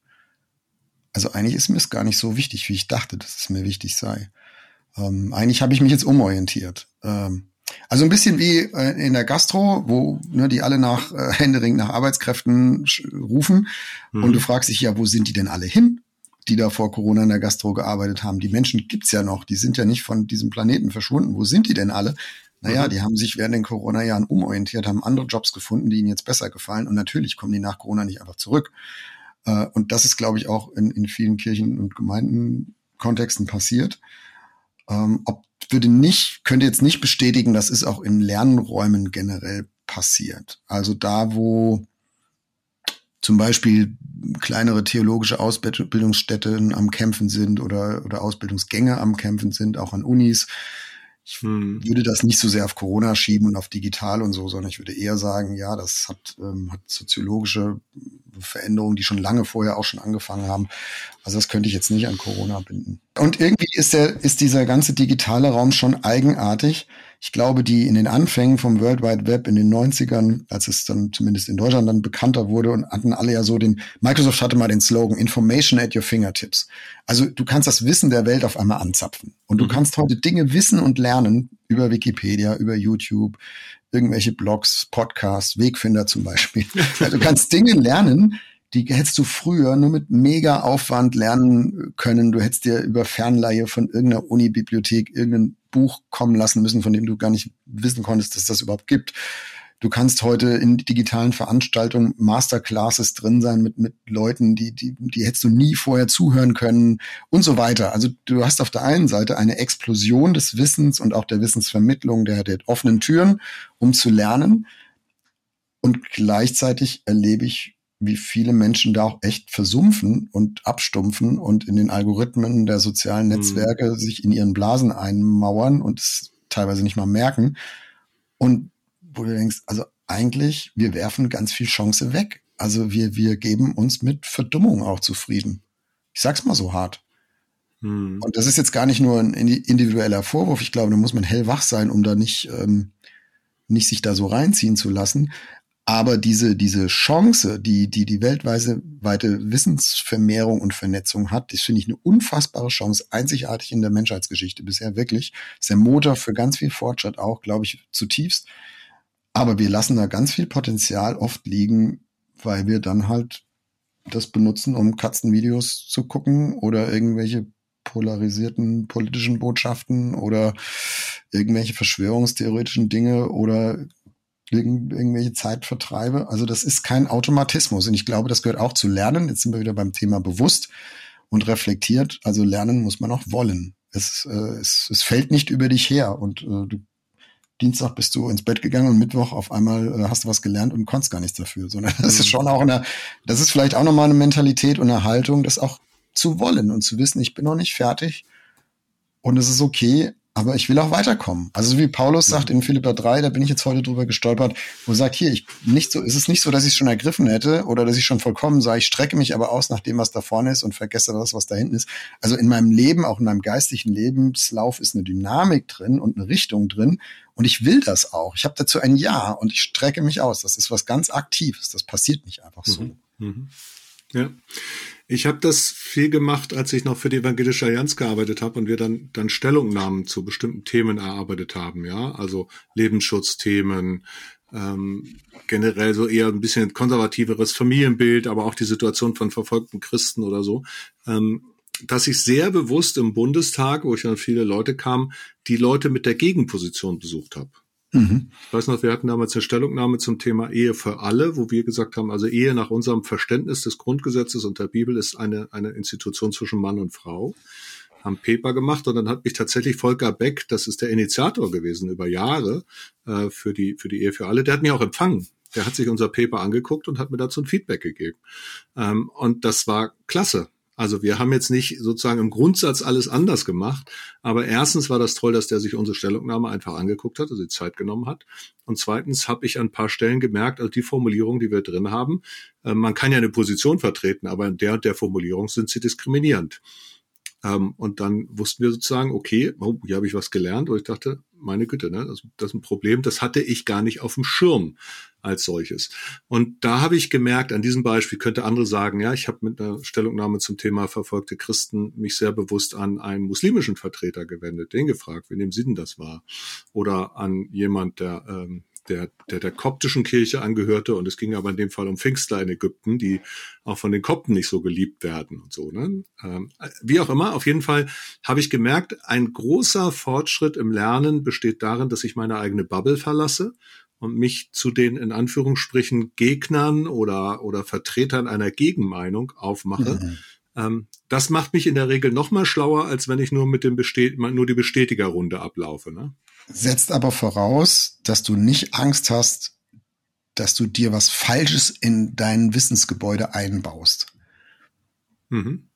Also eigentlich ist mir es gar nicht so wichtig, wie ich dachte, dass es mir wichtig sei. Ähm, eigentlich habe ich mich jetzt umorientiert. Ähm, also ein bisschen wie äh, in der Gastro, wo ne, die alle nach äh, Händering nach Arbeitskräften rufen mhm. und du fragst dich ja, wo sind die denn alle hin, die da vor Corona in der Gastro gearbeitet haben? Die Menschen gibt's ja noch, die sind ja nicht von diesem Planeten verschwunden. Wo sind die denn alle? Naja, mhm. die haben sich während den Corona-Jahren umorientiert, haben andere Jobs gefunden, die ihnen jetzt besser gefallen und natürlich kommen die nach Corona nicht einfach zurück. Äh, und das ist, glaube ich, auch in, in vielen Kirchen und Gemeinden Kontexten passiert. Ähm, ob würde nicht, könnte jetzt nicht bestätigen, das ist auch in Lernräumen generell passiert. Also da, wo zum Beispiel kleinere theologische Ausbildungsstätten am Kämpfen sind oder, oder Ausbildungsgänge am Kämpfen sind, auch an Unis, ich hm. würde das nicht so sehr auf Corona schieben und auf digital und so, sondern ich würde eher sagen, ja, das hat, ähm, hat soziologische Veränderungen, die schon lange vorher auch schon angefangen haben. Also das könnte ich jetzt nicht an Corona binden. Und irgendwie ist der, ist dieser ganze digitale Raum schon eigenartig. Ich glaube, die in den Anfängen vom World Wide Web in den 90ern, als es dann zumindest in Deutschland dann bekannter wurde und hatten alle ja so den, Microsoft hatte mal den Slogan Information at your fingertips. Also du kannst das Wissen der Welt auf einmal anzapfen. Und du mhm. kannst heute Dinge wissen und lernen über Wikipedia, über YouTube, irgendwelche Blogs, Podcasts, Wegfinder zum Beispiel. Also du kannst Dinge lernen, die hättest du früher nur mit mega Aufwand lernen können. Du hättest dir über Fernleihe von irgendeiner Uni-Bibliothek irgendein Buch kommen lassen müssen, von dem du gar nicht wissen konntest, dass das überhaupt gibt. Du kannst heute in digitalen Veranstaltungen Masterclasses drin sein mit, mit Leuten, die, die, die hättest du nie vorher zuhören können und so weiter. Also du hast auf der einen Seite eine Explosion des Wissens und auch der Wissensvermittlung, der, der offenen Türen, um zu lernen. Und gleichzeitig erlebe ich wie viele Menschen da auch echt versumpfen und abstumpfen und in den Algorithmen der sozialen mhm. Netzwerke mhm. sich in ihren Blasen einmauern und es teilweise nicht mal merken. Und wo du denkst, also eigentlich, wir werfen ganz viel Chance weg. Also wir, wir geben uns mit Verdummung auch zufrieden. Ich sag's mal so hart. Mhm. Und das ist jetzt gar nicht nur ein individueller Vorwurf. Ich glaube, da muss man hellwach sein, um da nicht, ähm, nicht sich da so reinziehen zu lassen. Aber diese, diese Chance, die, die die weltweite weite Wissensvermehrung und Vernetzung hat, das finde ich eine unfassbare Chance, einzigartig in der Menschheitsgeschichte bisher wirklich. Das ist der Motor für ganz viel Fortschritt auch, glaube ich, zutiefst. Aber wir lassen da ganz viel Potenzial oft liegen, weil wir dann halt das benutzen, um Katzenvideos zu gucken oder irgendwelche polarisierten politischen Botschaften oder irgendwelche verschwörungstheoretischen Dinge oder irgendwelche Zeitvertreibe. Also das ist kein Automatismus. Und ich glaube, das gehört auch zu Lernen. Jetzt sind wir wieder beim Thema bewusst und reflektiert. Also lernen muss man auch wollen. Es, äh, es, es fällt nicht über dich her. Und äh, du, Dienstag bist du ins Bett gegangen und Mittwoch auf einmal äh, hast du was gelernt und konntest gar nichts dafür. Sondern das ist mhm. schon auch eine, das ist vielleicht auch nochmal eine Mentalität und eine Haltung, das auch zu wollen und zu wissen, ich bin noch nicht fertig und es ist okay, aber ich will auch weiterkommen. Also so wie Paulus sagt in Philippa 3, da bin ich jetzt heute drüber gestolpert, wo er sagt, hier, ich nicht so, ist es nicht so, dass ich es schon ergriffen hätte oder dass ich schon vollkommen sage, ich strecke mich aber aus nach dem, was da vorne ist und vergesse das, was da hinten ist. Also in meinem Leben, auch in meinem geistlichen Lebenslauf ist eine Dynamik drin und eine Richtung drin und ich will das auch. Ich habe dazu ein Ja und ich strecke mich aus. Das ist was ganz Aktives. Das passiert nicht einfach so. Mhm. Mhm. Ja. Ich habe das viel gemacht, als ich noch für die Evangelische Allianz gearbeitet habe und wir dann dann Stellungnahmen zu bestimmten Themen erarbeitet haben, ja, also Lebensschutzthemen, ähm, generell so eher ein bisschen konservativeres Familienbild, aber auch die Situation von verfolgten Christen oder so, ähm, dass ich sehr bewusst im Bundestag, wo ich dann viele Leute kamen, die Leute mit der Gegenposition besucht habe. Mhm. Ich weiß noch, wir hatten damals eine Stellungnahme zum Thema Ehe für alle, wo wir gesagt haben, also Ehe nach unserem Verständnis des Grundgesetzes und der Bibel ist eine, eine Institution zwischen Mann und Frau. Haben Paper gemacht und dann hat mich tatsächlich Volker Beck, das ist der Initiator gewesen über Jahre äh, für die für die Ehe für alle, der hat mich auch empfangen. Der hat sich unser Paper angeguckt und hat mir dazu ein Feedback gegeben. Ähm, und das war klasse. Also wir haben jetzt nicht sozusagen im Grundsatz alles anders gemacht, aber erstens war das toll, dass der sich unsere Stellungnahme einfach angeguckt hat, also die Zeit genommen hat. Und zweitens habe ich an ein paar Stellen gemerkt, also die Formulierung, die wir drin haben, äh, man kann ja eine Position vertreten, aber in der und der Formulierung sind sie diskriminierend. Ähm, und dann wussten wir sozusagen, okay, oh, hier habe ich was gelernt, wo ich dachte, meine Güte, ne, das, das ist ein Problem, das hatte ich gar nicht auf dem Schirm als solches. Und da habe ich gemerkt, an diesem Beispiel könnte andere sagen, ja, ich habe mit einer Stellungnahme zum Thema verfolgte Christen mich sehr bewusst an einen muslimischen Vertreter gewendet, den gefragt, wie nehmen Sie denn das wahr? Oder an jemand, der ähm, der, der der koptischen Kirche angehörte und es ging aber in dem Fall um Pfingstler in Ägypten, die auch von den Kopten nicht so geliebt werden und so. Ne? Ähm, wie auch immer, auf jeden Fall habe ich gemerkt, ein großer Fortschritt im Lernen besteht darin, dass ich meine eigene Bubble verlasse und mich zu den in Anführungsstrichen Gegnern oder, oder Vertretern einer Gegenmeinung aufmache. Mhm. Ähm, das macht mich in der Regel noch mal schlauer, als wenn ich nur mit dem Bestät nur die Bestätigerrunde ablaufe. Ne? Setzt aber voraus, dass du nicht Angst hast, dass du dir was Falsches in dein Wissensgebäude einbaust. Mhm.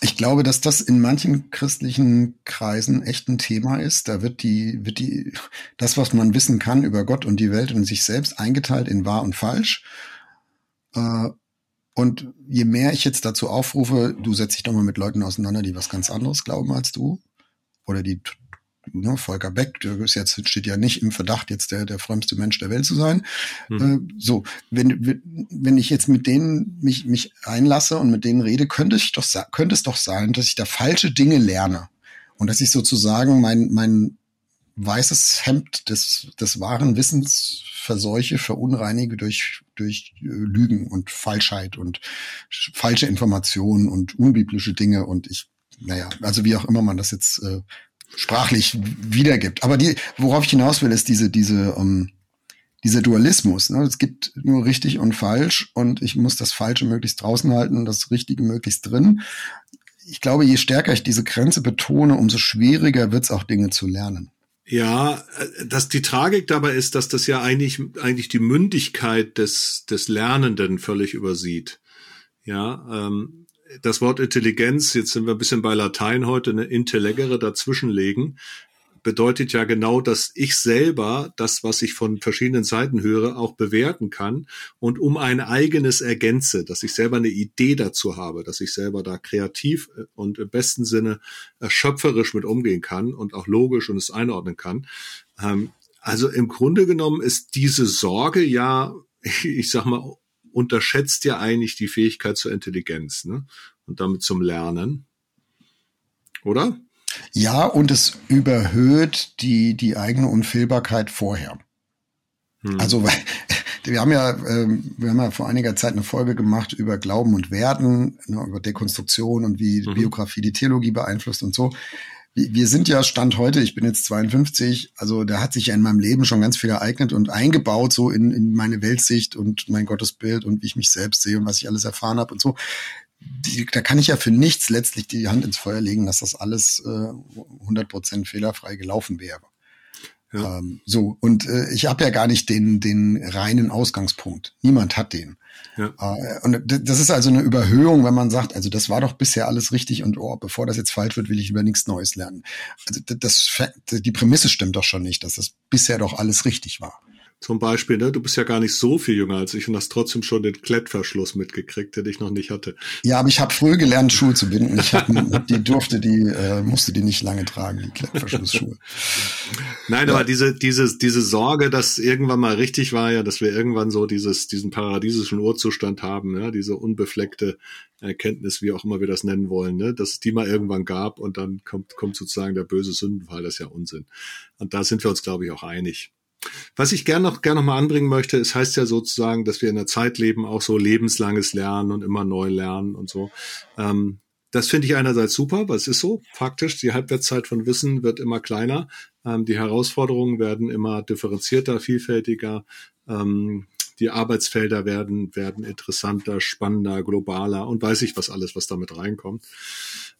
Ich glaube, dass das in manchen christlichen Kreisen echt ein Thema ist. Da wird die, wird die, das, was man wissen kann über Gott und die Welt und sich selbst eingeteilt in wahr und falsch. Äh, und je mehr ich jetzt dazu aufrufe, du setzt dich doch mal mit Leuten auseinander, die was ganz anderes glauben als du, oder die ne, Volker Beck, der ist jetzt, steht ja nicht im Verdacht, jetzt der, der frömmste Mensch der Welt zu sein. Mhm. Äh, so, wenn, wenn ich jetzt mit denen mich, mich einlasse und mit denen rede, könnte ich doch, könnte es doch sein, dass ich da falsche Dinge lerne. Und dass ich sozusagen mein, mein weißes Hemd des, des wahren Wissens verseuche, verunreinige durch, durch äh, Lügen und Falschheit und falsche Informationen und unbiblische Dinge und ich, naja, also wie auch immer man das jetzt äh, sprachlich wiedergibt. Aber die, worauf ich hinaus will, ist diese, diese, um, ähm, dieser Dualismus. Ne? Es gibt nur richtig und falsch und ich muss das Falsche möglichst draußen halten, das Richtige möglichst drin. Ich glaube, je stärker ich diese Grenze betone, umso schwieriger wird es auch Dinge zu lernen. Ja, äh, dass die Tragik dabei ist, dass das ja eigentlich, eigentlich die Mündigkeit des, des Lernenden völlig übersieht. Ja, ähm, das Wort Intelligenz, jetzt sind wir ein bisschen bei Latein heute, eine Intellegere dazwischenlegen. bedeutet ja genau, dass ich selber das, was ich von verschiedenen Seiten höre, auch bewerten kann und um ein eigenes ergänze, dass ich selber eine Idee dazu habe, dass ich selber da kreativ äh, und im besten Sinne äh, schöpferisch mit umgehen kann und auch logisch und es einordnen kann. Ähm, also im Grunde genommen ist diese Sorge ja, ich sag mal, unterschätzt ja eigentlich die Fähigkeit zur Intelligenz ne? und damit zum Lernen. Oder? Ja, und es überhöht die, die eigene Unfehlbarkeit vorher. Hm. Also, wir haben ja, ähm, wir haben ja vor einiger Zeit eine Folge gemacht über Glauben und Werten, ne, über Dekonstruktion und wie mhm. Biografie die Theologie beeinflusst und so. Wir sind ja Stand heute, ich bin jetzt 52, also da hat sich ja in meinem Leben schon ganz viel ereignet und eingebaut, so in, in meine Weltsicht und mein Gottesbild und wie ich mich selbst sehe und was ich alles erfahren habe und so die, da kann ich ja für nichts letztlich die Hand ins Feuer legen, dass das alles äh, 100% fehlerfrei gelaufen wäre. Ja. Ähm, so, und äh, ich habe ja gar nicht den, den reinen Ausgangspunkt. Niemand hat den. Ja. Äh, und das ist also eine Überhöhung, wenn man sagt, also das war doch bisher alles richtig und oh, bevor das jetzt falsch wird, will ich über nichts Neues lernen. Also das, die Prämisse stimmt doch schon nicht, dass das bisher doch alles richtig war. Zum Beispiel, ne, du bist ja gar nicht so viel jünger als ich und hast trotzdem schon den Klettverschluss mitgekriegt, den ich noch nicht hatte. Ja, aber ich habe früh gelernt, Schuhe zu binden. Ich hab, die durfte die, äh, musste die nicht lange tragen, die Klettverschlussschuhe. Nein, ja. aber diese, diese, diese Sorge, dass irgendwann mal richtig war, ja, dass wir irgendwann so dieses, diesen paradiesischen Urzustand haben, ja, diese unbefleckte Erkenntnis, wie auch immer wir das nennen wollen, ne, dass es die mal irgendwann gab und dann kommt, kommt sozusagen der böse Sündenfall, das ist ja Unsinn. Und da sind wir uns, glaube ich, auch einig. Was ich gerne noch, gerne noch mal anbringen möchte, es heißt ja sozusagen, dass wir in einer Zeit leben, auch so lebenslanges Lernen und immer neu lernen und so. Ähm, das finde ich einerseits super, weil es ist so, faktisch, die Halbwertszeit von Wissen wird immer kleiner, ähm, die Herausforderungen werden immer differenzierter, vielfältiger, ähm, die Arbeitsfelder werden, werden interessanter, spannender, globaler und weiß ich was alles, was damit reinkommt.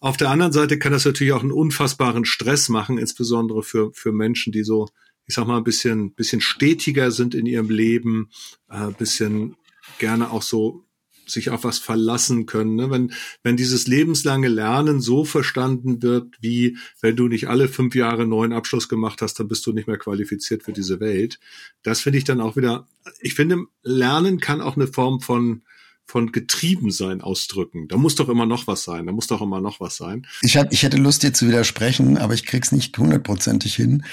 Auf der anderen Seite kann das natürlich auch einen unfassbaren Stress machen, insbesondere für, für Menschen, die so ich sag mal, ein bisschen, bisschen stetiger sind in ihrem Leben, äh, bisschen gerne auch so sich auf was verlassen können. Ne? Wenn, wenn dieses lebenslange Lernen so verstanden wird, wie wenn du nicht alle fünf Jahre neuen Abschluss gemacht hast, dann bist du nicht mehr qualifiziert für diese Welt. Das finde ich dann auch wieder, ich finde, Lernen kann auch eine Form von von Getriebensein ausdrücken. Da muss doch immer noch was sein. Da muss doch immer noch was sein. Ich, hab, ich hätte Lust, dir zu widersprechen, aber ich krieg's nicht hundertprozentig hin.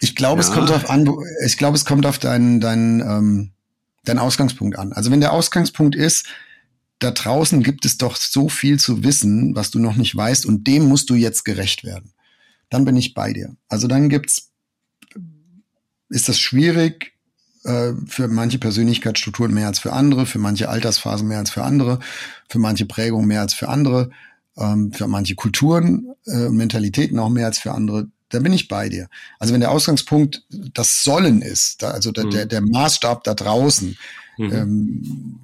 Ich glaube, ja. es kommt auf an, ich glaube, es kommt auf deinen, deinen, ähm, deinen Ausgangspunkt an. Also wenn der Ausgangspunkt ist, da draußen gibt es doch so viel zu wissen, was du noch nicht weißt, und dem musst du jetzt gerecht werden. Dann bin ich bei dir. Also dann gibt's, ist das schwierig, äh, für manche Persönlichkeitsstrukturen mehr als für andere, für manche Altersphasen mehr als für andere, für manche Prägungen mehr als für andere, ähm, für manche Kulturen, äh, Mentalitäten auch mehr als für andere. Da bin ich bei dir. Also wenn der Ausgangspunkt das Sollen ist, da, also der, mhm. der, der Maßstab da draußen, mhm. ähm,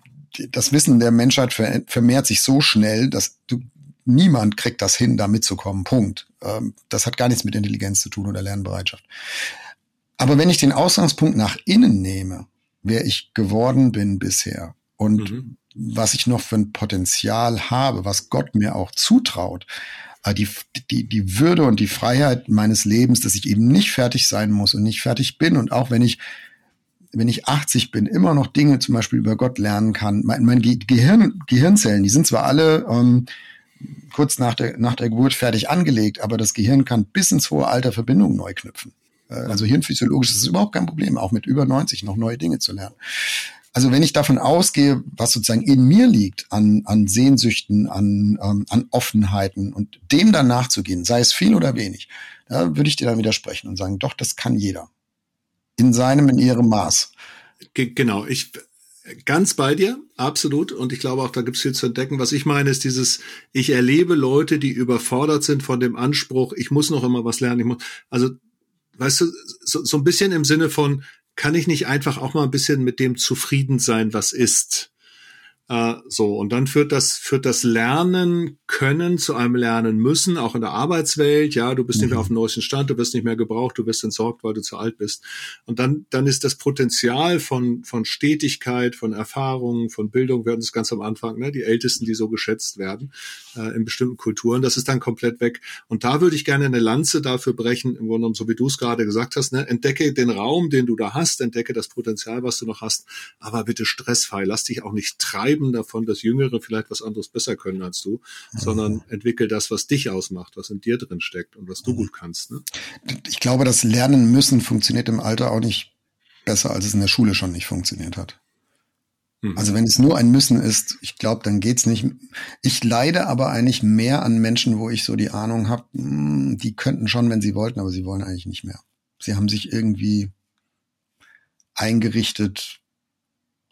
das Wissen der Menschheit vermehrt sich so schnell, dass du niemand kriegt das hin, da mitzukommen. Punkt. Ähm, das hat gar nichts mit Intelligenz zu tun oder Lernbereitschaft. Aber wenn ich den Ausgangspunkt nach innen nehme, wer ich geworden bin bisher und mhm. was ich noch für ein Potenzial habe, was Gott mir auch zutraut, äh, die, die, die Würde und die Freiheit meines Lebens, dass ich eben nicht fertig sein muss und nicht fertig bin und auch wenn ich wenn ich 80 bin, immer noch Dinge zum Beispiel über Gott lernen kann. Mein, mein Gehirn, Gehirnzellen, die sind zwar alle ähm, kurz nach der, nach der Geburt fertig angelegt, aber das Gehirn kann bis ins hohe Alter Verbindungen neu knüpfen. Äh, also hirnphysiologisch ist es überhaupt kein Problem, auch mit über 90 noch neue Dinge zu lernen. Also wenn ich davon ausgehe, was sozusagen in mir liegt, an, an Sehnsüchten, an, ähm, an Offenheiten und dem dann nachzugehen, sei es viel oder wenig, da würde ich dir dann widersprechen und sagen, doch, das kann jeder. In seinem, in ihrem Maß. Genau, ich ganz bei dir, absolut. Und ich glaube auch, da gibt es viel zu entdecken. Was ich meine, ist dieses, ich erlebe Leute, die überfordert sind von dem Anspruch, ich muss noch immer was lernen. Ich muss, also weißt du, so, so ein bisschen im Sinne von, kann ich nicht einfach auch mal ein bisschen mit dem zufrieden sein, was ist? Äh, so, und dann führt das, führt das Lernen können zu einem Lernen müssen, auch in der Arbeitswelt. Ja, du bist mhm. nicht mehr mhm. auf dem neuesten Stand, du wirst nicht mehr gebraucht, du wirst entsorgt, weil du zu alt bist. Und dann, dann ist das Potenzial von, von Stetigkeit, von Erfahrungen, von Bildung, wir hatten es ganz am Anfang, ne, die Ältesten, die so geschätzt werden äh, in bestimmten Kulturen, das ist dann komplett weg. Und da würde ich gerne eine Lanze dafür brechen, im Grunde genommen, so wie du es gerade gesagt hast, ne, entdecke den Raum, den du da hast, entdecke das Potenzial, was du noch hast, aber bitte stressfrei, lass dich auch nicht treiben treiben davon, dass Jüngere vielleicht was anderes besser können als du, mhm. sondern entwickel das, was dich ausmacht, was in dir drin steckt und was du mhm. gut kannst. Ne? Ich glaube, das Lernen müssen funktioniert im Alter auch nicht besser, als es in der Schule schon nicht funktioniert hat. Mhm. Also wenn es nur ein Müssen ist, ich glaube, dann geht's nicht. Ich leide aber eigentlich mehr an Menschen, wo ich so die Ahnung habe, hm, die könnten schon, wenn sie wollten, aber sie wollen eigentlich nicht mehr. Sie haben sich irgendwie eingerichtet,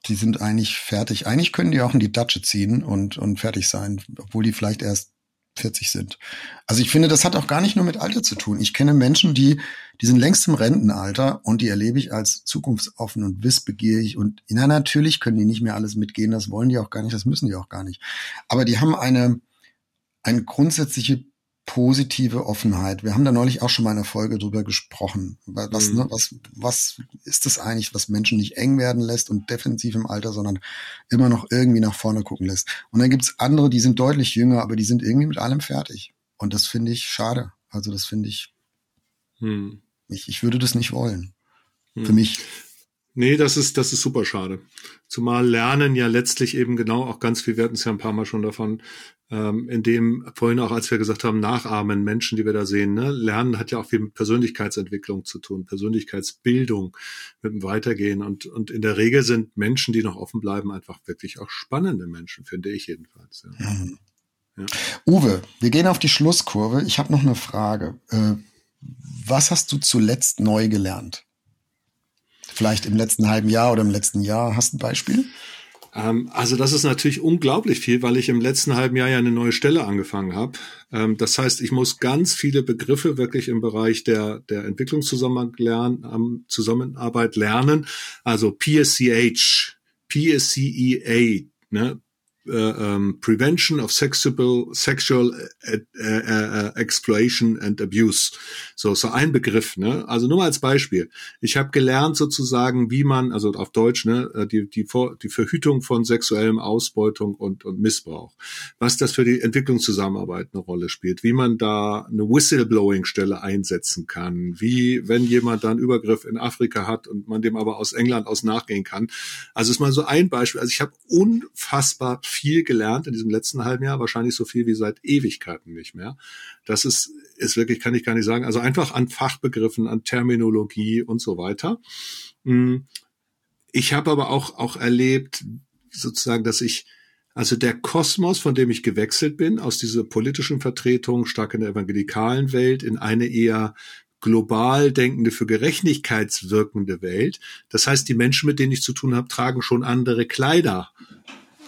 die sind eigentlich fertig. Eigentlich können die auch in die Datsche ziehen und, und fertig sein, obwohl die vielleicht erst 40 sind. Also ich finde, das hat auch gar nicht nur mit Alter zu tun. Ich kenne Menschen, die, die sind längst im Rentenalter und die erlebe ich als zukunftsoffen und wissbegierig und na, natürlich können die nicht mehr alles mitgehen. Das wollen die auch gar nicht. Das müssen die auch gar nicht. Aber die haben eine, eine grundsätzliche positive Offenheit. Wir haben da neulich auch schon mal in einer Folge drüber gesprochen. Was, mhm. ne, was, was ist das eigentlich, was Menschen nicht eng werden lässt und defensiv im Alter, sondern immer noch irgendwie nach vorne gucken lässt. Und dann gibt's andere, die sind deutlich jünger, aber die sind irgendwie mit allem fertig. Und das finde ich schade. Also das finde ich, mhm. ich, ich würde das nicht wollen. Mhm. Für mich. Nee, das ist, das ist super schade. Zumal Lernen ja letztlich eben genau auch ganz viel, wir hatten es ja ein paar Mal schon davon, ähm, in dem vorhin auch, als wir gesagt haben, nachahmen, Menschen, die wir da sehen, ne? Lernen hat ja auch viel mit Persönlichkeitsentwicklung zu tun, Persönlichkeitsbildung, mit dem Weitergehen. Und, und in der Regel sind Menschen, die noch offen bleiben, einfach wirklich auch spannende Menschen, finde ich jedenfalls. Ja. Mhm. Ja. Uwe, wir gehen auf die Schlusskurve. Ich habe noch eine Frage. Äh, was hast du zuletzt neu gelernt? Vielleicht im letzten halben Jahr oder im letzten Jahr. Hast du ein Beispiel? Ähm, also das ist natürlich unglaublich viel, weil ich im letzten halben Jahr ja eine neue Stelle angefangen habe. Ähm, das heißt, ich muss ganz viele Begriffe wirklich im Bereich der, der Entwicklungszusammenarbeit lernen. Also PSCH, PSCEA, ne? Um, Prevention of Sexual, sexual uh, uh, Exploitation and Abuse. So, so ein Begriff. Ne? Also nur mal als Beispiel. Ich habe gelernt sozusagen, wie man, also auf Deutsch, ne, äh, die, die, Vor die Verhütung von sexuellem Ausbeutung und, und Missbrauch. Was das für die Entwicklungszusammenarbeit eine Rolle spielt. Wie man da eine Whistleblowing-Stelle einsetzen kann. Wie, wenn jemand dann Übergriff in Afrika hat und man dem aber aus England aus nachgehen kann. Also ist mal so ein Beispiel. Also ich habe unfassbar gelernt in diesem letzten halben Jahr, wahrscheinlich so viel wie seit Ewigkeiten nicht mehr. Das ist, ist wirklich, kann ich gar nicht sagen. Also einfach an Fachbegriffen, an Terminologie und so weiter. Hm. Ich habe aber auch, auch erlebt, sozusagen, dass ich, also der Kosmos, von dem ich gewechselt bin, aus dieser politischen Vertretung, stark in der evangelikalen Welt, in eine eher global denkende, für gerechtigkeitswirkende Welt. Das heißt, die Menschen, mit denen ich zu tun habe, tragen schon andere Kleider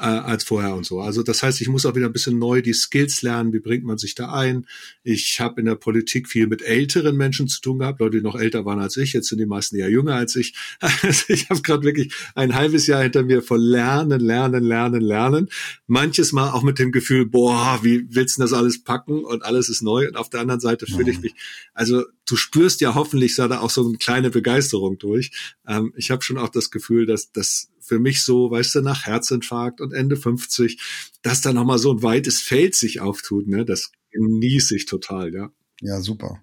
äh, als vorher und so. Also das heißt, ich muss auch wieder ein bisschen neu die Skills lernen, wie bringt man sich da ein. Ich habe in der Politik viel mit älteren Menschen zu tun gehabt, Leute, die noch älter waren als ich, jetzt sind die meisten eher jünger als ich. Also ich habe gerade wirklich ein halbes Jahr hinter mir von Lernen, Lernen, Lernen, Lernen. Manches Mal auch mit dem Gefühl, boah, wie willst du das alles packen und alles ist neu. Und auf der anderen Seite fühle ich mhm. mich, also du spürst ja hoffentlich da auch so eine kleine Begeisterung durch. Ähm, ich habe schon auch das Gefühl, dass das für mich so, weißt du, nach Herzinfarkt und Ende 50, dass da nochmal so ein weites Feld sich auftut, ne? Das genieße ich total, ja. Ja, super.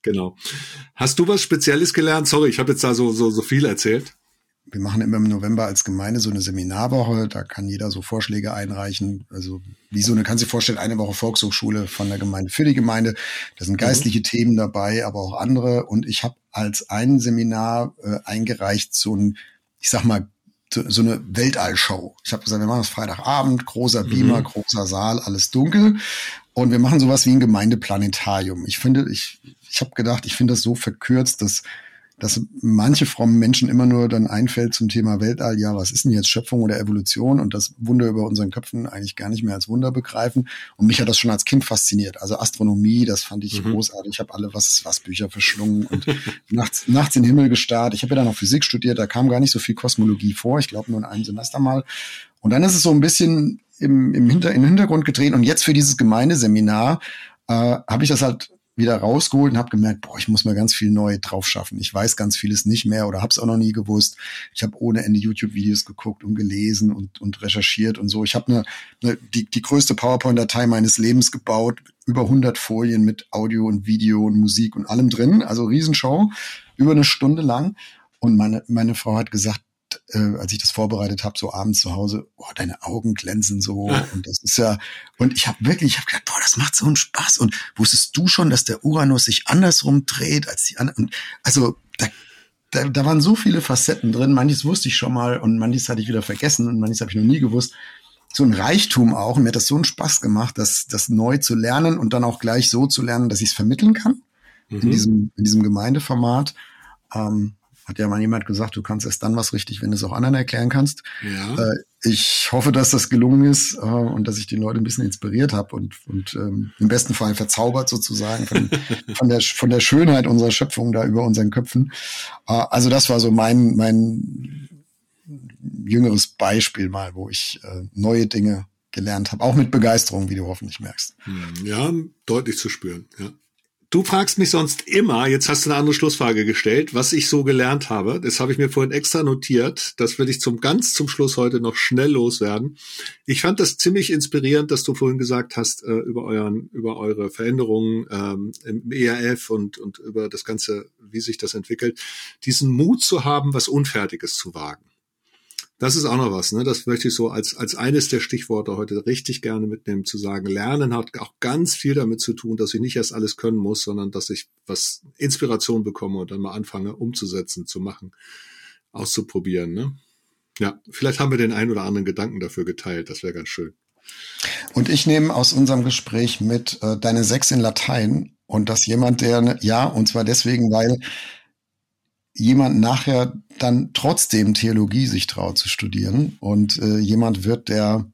Genau. Hast du was Spezielles gelernt? Sorry, ich habe jetzt da so, so, so viel erzählt. Wir machen immer im November als Gemeinde so eine Seminarwoche. Da kann jeder so Vorschläge einreichen. Also wie so eine, kann sich vorstellen, eine Woche Volkshochschule von der Gemeinde für die Gemeinde. Da sind mhm. geistliche mhm. Themen dabei, aber auch andere. Und ich habe als ein Seminar äh, eingereicht so ein, ich sag mal, so eine Weltallshow. Ich habe gesagt, wir machen das Freitagabend, großer Beamer, mhm. großer Saal, alles dunkel. Und wir machen sowas wie ein Gemeindeplanetarium. Ich finde, ich, ich habe gedacht, ich finde das so verkürzt, dass dass manche frommen Menschen immer nur dann einfällt zum Thema Weltall, ja, was ist denn jetzt Schöpfung oder Evolution und das Wunder über unseren Köpfen eigentlich gar nicht mehr als Wunder begreifen. Und mich hat das schon als Kind fasziniert. Also Astronomie, das fand ich mhm. großartig. Ich habe alle was was Bücher verschlungen und nachts, nachts in den Himmel gestarrt. Ich habe ja dann noch Physik studiert, da kam gar nicht so viel Kosmologie vor. Ich glaube nur in einem Semester mal. Und dann ist es so ein bisschen im, im, Hinter, im Hintergrund gedreht. Und jetzt für dieses Gemeindeseminar äh, habe ich das halt wieder rausgeholt und habe gemerkt, boah, ich muss mal ganz viel neu drauf schaffen. Ich weiß ganz vieles nicht mehr oder habe es auch noch nie gewusst. Ich habe ohne Ende YouTube-Videos geguckt und gelesen und, und recherchiert und so. Ich habe eine, eine, die, die größte PowerPoint-Datei meines Lebens gebaut, über 100 Folien mit Audio und Video und Musik und allem drin. Also Riesenshow, über eine Stunde lang. Und meine, meine Frau hat gesagt, äh, als ich das vorbereitet habe, so abends zu Hause, boah, deine Augen glänzen so und das ist ja und ich habe wirklich, ich habe gedacht, boah, das macht so einen Spaß und wusstest du schon, dass der Uranus sich andersrum dreht als die anderen? Also da, da, da waren so viele Facetten drin, manches wusste ich schon mal und manches hatte ich wieder vergessen und manches habe ich noch nie gewusst. So ein Reichtum auch und mir hat das so einen Spaß gemacht, das, das neu zu lernen und dann auch gleich so zu lernen, dass ich es vermitteln kann mhm. in diesem in diesem Gemeindeformat. Ähm, hat ja mal jemand gesagt, du kannst erst dann was richtig, wenn du es auch anderen erklären kannst. Ja. Äh, ich hoffe, dass das gelungen ist äh, und dass ich die Leute ein bisschen inspiriert habe und, und ähm, im besten Fall verzaubert sozusagen von, von, der, von der Schönheit unserer Schöpfung da über unseren Köpfen. Äh, also das war so mein, mein jüngeres Beispiel mal, wo ich äh, neue Dinge gelernt habe, auch mit Begeisterung, wie du hoffentlich merkst. Hm, ja, deutlich zu spüren, ja. Du fragst mich sonst immer, jetzt hast du eine andere Schlussfrage gestellt, was ich so gelernt habe. Das habe ich mir vorhin extra notiert. Das will ich zum ganz zum Schluss heute noch schnell loswerden. Ich fand das ziemlich inspirierend, dass du vorhin gesagt hast äh, über euren, über eure Veränderungen ähm, im ERF und und über das ganze, wie sich das entwickelt, diesen Mut zu haben, was Unfertiges zu wagen. Das ist auch noch was, ne? Das möchte ich so als, als eines der Stichworte heute richtig gerne mitnehmen, zu sagen, Lernen hat auch ganz viel damit zu tun, dass ich nicht erst alles können muss, sondern dass ich was Inspiration bekomme und dann mal anfange umzusetzen, zu machen, auszuprobieren, ne? Ja, vielleicht haben wir den einen oder anderen Gedanken dafür geteilt, das wäre ganz schön. Und ich nehme aus unserem Gespräch mit äh, deine Sechs in Latein und dass jemand, der, ne, ja, und zwar deswegen, weil jemand nachher dann trotzdem Theologie sich traut zu studieren und äh, jemand wird, der,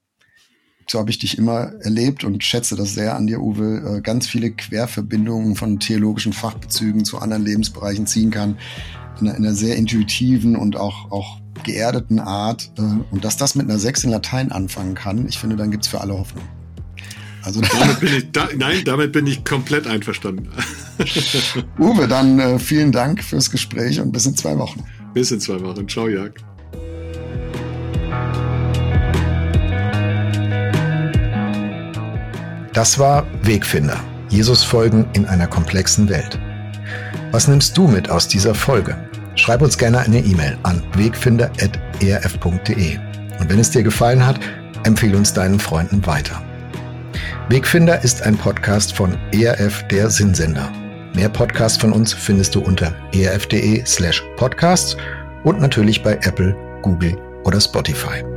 so habe ich dich immer erlebt und schätze das sehr an dir, Uwe, äh, ganz viele Querverbindungen von theologischen Fachbezügen zu anderen Lebensbereichen ziehen kann, in einer, in einer sehr intuitiven und auch, auch geerdeten Art. Äh, und dass das mit einer Sechs in Latein anfangen kann, ich finde, dann gibt's für alle Hoffnung. Also damit bin ich, da, nein, damit bin ich komplett einverstanden. Uwe, dann äh, vielen Dank fürs Gespräch und bis in zwei Wochen. Bis in zwei Wochen. Ciao, Jörg. Das war Wegfinder. Jesus folgen in einer komplexen Welt. Was nimmst du mit aus dieser Folge? Schreib uns gerne eine E-Mail an wegfinder.erf.de. Und wenn es dir gefallen hat, empfehle uns deinen Freunden weiter. Wegfinder ist ein Podcast von ERF der Sinnsender. Mehr Podcasts von uns findest du unter erf.de slash podcasts und natürlich bei Apple, Google oder Spotify.